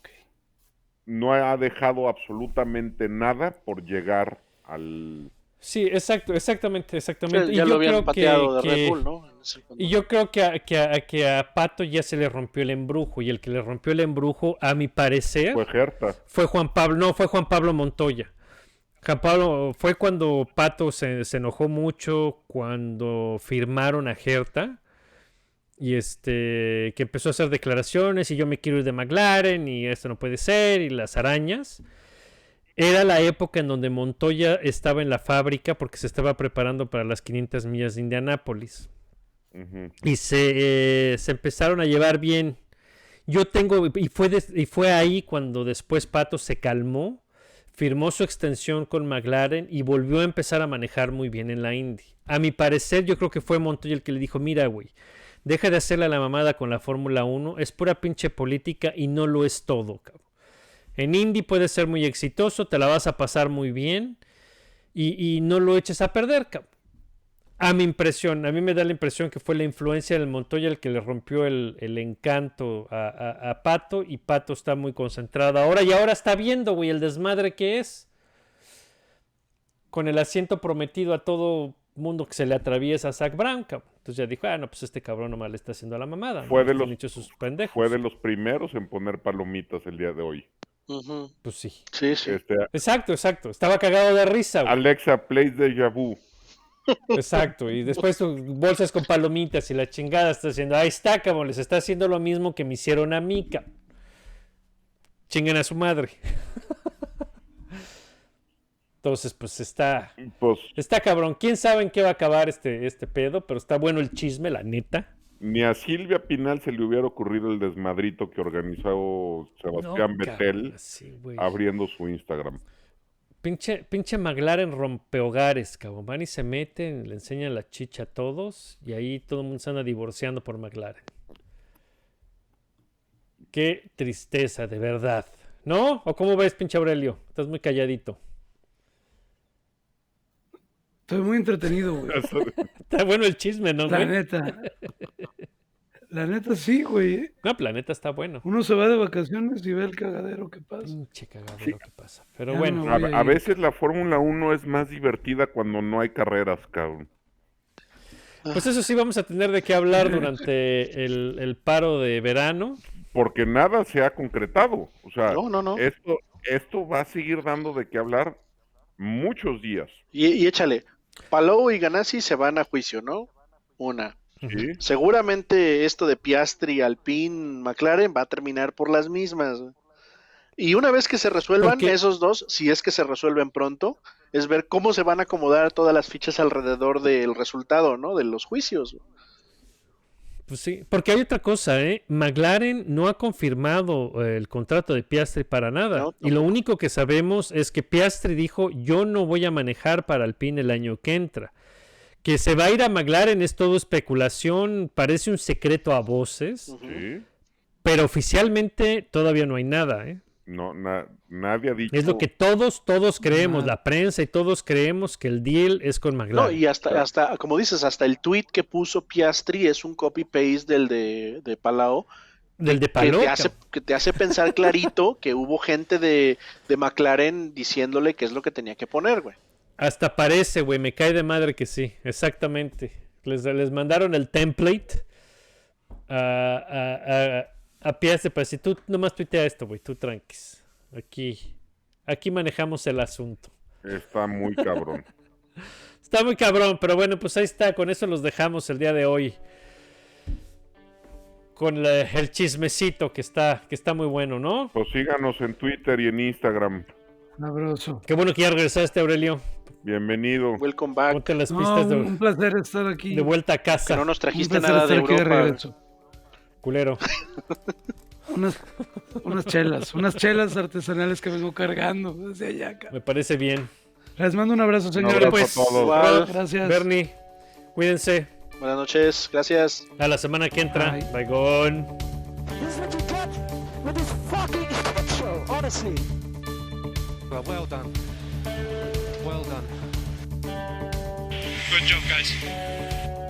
no ha dejado absolutamente nada por llegar al... Sí, exacto, exactamente, exactamente. ya y lo yo habían creo pateado que, de que- Red Bull, ¿no? En ese- Y yo creo que a, que, a, que a Pato ya se le rompió el embrujo. Y el que le rompió el embrujo, a mi parecer, Fue Gerta. fue Juan Pablo. No, fue Juan Pablo Montoya. Juan Pablo fue cuando Pato se, se enojó mucho cuando firmaron a Gerta. Y este, que empezó a hacer declaraciones y yo me quiero ir de McLaren y esto no puede ser y las arañas. Era la época en donde Montoya estaba en la fábrica porque se estaba preparando para las 500 millas de Indianápolis. Y se, eh, se empezaron a llevar bien. Yo tengo, y fue, y fue ahí cuando después Pato se calmó, firmó su extensión con McLaren y volvió a empezar a manejar muy bien en la Indy. A mi parecer, yo creo que fue Montoya el que le dijo, mira, güey, Deja de hacerle a la mamada con la Fórmula 1. Es pura pinche política y no lo es todo, cabrón. En Indy puedes ser muy exitoso, te la vas a pasar muy bien y, y no lo eches a perder. A mi impresión, a mí me da la impresión que fue la influencia del Montoya el que le rompió el, el encanto a, a- a Pato y Pato está muy concentrado ahora y ahora está viendo, güey, el desmadre que es. Con el asiento prometido a todo mundo que se le atraviesa a Zach Brown, cabrón. Entonces ya dijo, ah, no, pues este cabrón nomás le está haciendo a la mamada. ¿no? Fue de Han los- sus pendejos. Fue de los primeros en poner palomitas el día de hoy. Pues sí. Sí, sí. Este, Exacto, exacto. Estaba cagado de risa, güey. Alexa, play Deja Vu. Exacto, y después bolsas con palomitas y la chingada está haciendo. Ahí está, cabrón, les está haciendo lo mismo que me hicieron a mí, cabrón. Chinguen a su madre. Entonces, pues está. Pues Está cabrón. ¿Quién sabe en qué va a acabar este, este pedo? Pero está bueno el chisme, la neta. Ni a Silvia Pinal se le hubiera ocurrido el desmadrito que organizó Sebastián No, Betel sí, abriendo su Instagram. Pinche, pinche McLaren rompehogares, cabrón. Van y se meten, le enseñan la chicha a todos y ahí todo el mundo se anda divorciando por McLaren. Qué tristeza, de verdad. ¿No? ¿O cómo ves, pinche Aurelio? Estás muy calladito. Estoy muy entretenido, güey. Está bueno el chisme, ¿no, La güey? neta. La neta sí, güey. No, planeta está bueno. Uno se va de vacaciones y ve el cagadero que pasa. Pinche cagado lo que pasa. Pero Ya bueno, no. A, veces la Fórmula 1 es más divertida cuando no hay carreras, cabrón. pues eso sí vamos a tener de qué hablar durante el, el paro de verano. Porque nada se ha concretado. O sea, No, no, no. Esto, esto va a seguir dando de qué hablar muchos días. Y, y échale, Palou y Ganassi se van a juicio, ¿no? Una. ¿sí? Seguramente esto de Piastri, Alpine, McLaren va a terminar por las mismas. Y una vez que se resuelvan esos dos, si es que se resuelven pronto, es ver cómo se van a acomodar todas las fichas alrededor del resultado, ¿no? De los juicios. Pues sí, porque hay otra cosa, ¿eh? McLaren no ha confirmado eh, el contrato de Piastri para nada. No, y lo único que sabemos es que Piastri dijo, yo no voy a manejar para Alpine el año que entra. Que se va a ir a McLaren es todo especulación, parece un secreto a voces, pero oficialmente todavía no hay nada, ¿eh? No, na- nadie ha dicho. Es lo que todos, todos creemos, Nada. la prensa y todos creemos que el deal es con McLaren. No, y hasta, hasta, como dices, hasta el tweet que puso Piastri es un copy-paste del de, de Palau, Del de que Palou, te, hace, que te hace pensar clarito que hubo gente de, de McLaren diciéndole qué es lo que tenía que poner, güey. Hasta parece, güey, me cae de madre que sí, exactamente. Les, les mandaron el template a, a, a, a Piastri para decir, tú nomás tuitea esto, güey, tú tranquis. Aquí, aquí manejamos el asunto. Está muy cabrón. Está muy cabrón, pero bueno, pues ahí está, con eso los dejamos el día de hoy. Con la- el chismecito que está, que está muy bueno, ¿no? Pues síganos en Twitter y en Instagram. Sabroso. Qué bueno que ya regresaste, Aurelio. Bienvenido. Welcome back. Ponte las No, un placer estar aquí. de vuelta a Que casa, no nos un trajiste nada de estar aquí de Europa. Culero. Unas, unas chelas, unas chelas artesanales que vengo cargando desde allá acá. Me parece bien. Les mando un abrazo, Un señores. abrazo pues, a todos. Igual. Gracias. Bernie, cuídense. Buenas noches, gracias. A la semana que entra. Bye. Bye, gone. Well, well done. Well done. Good job, guys.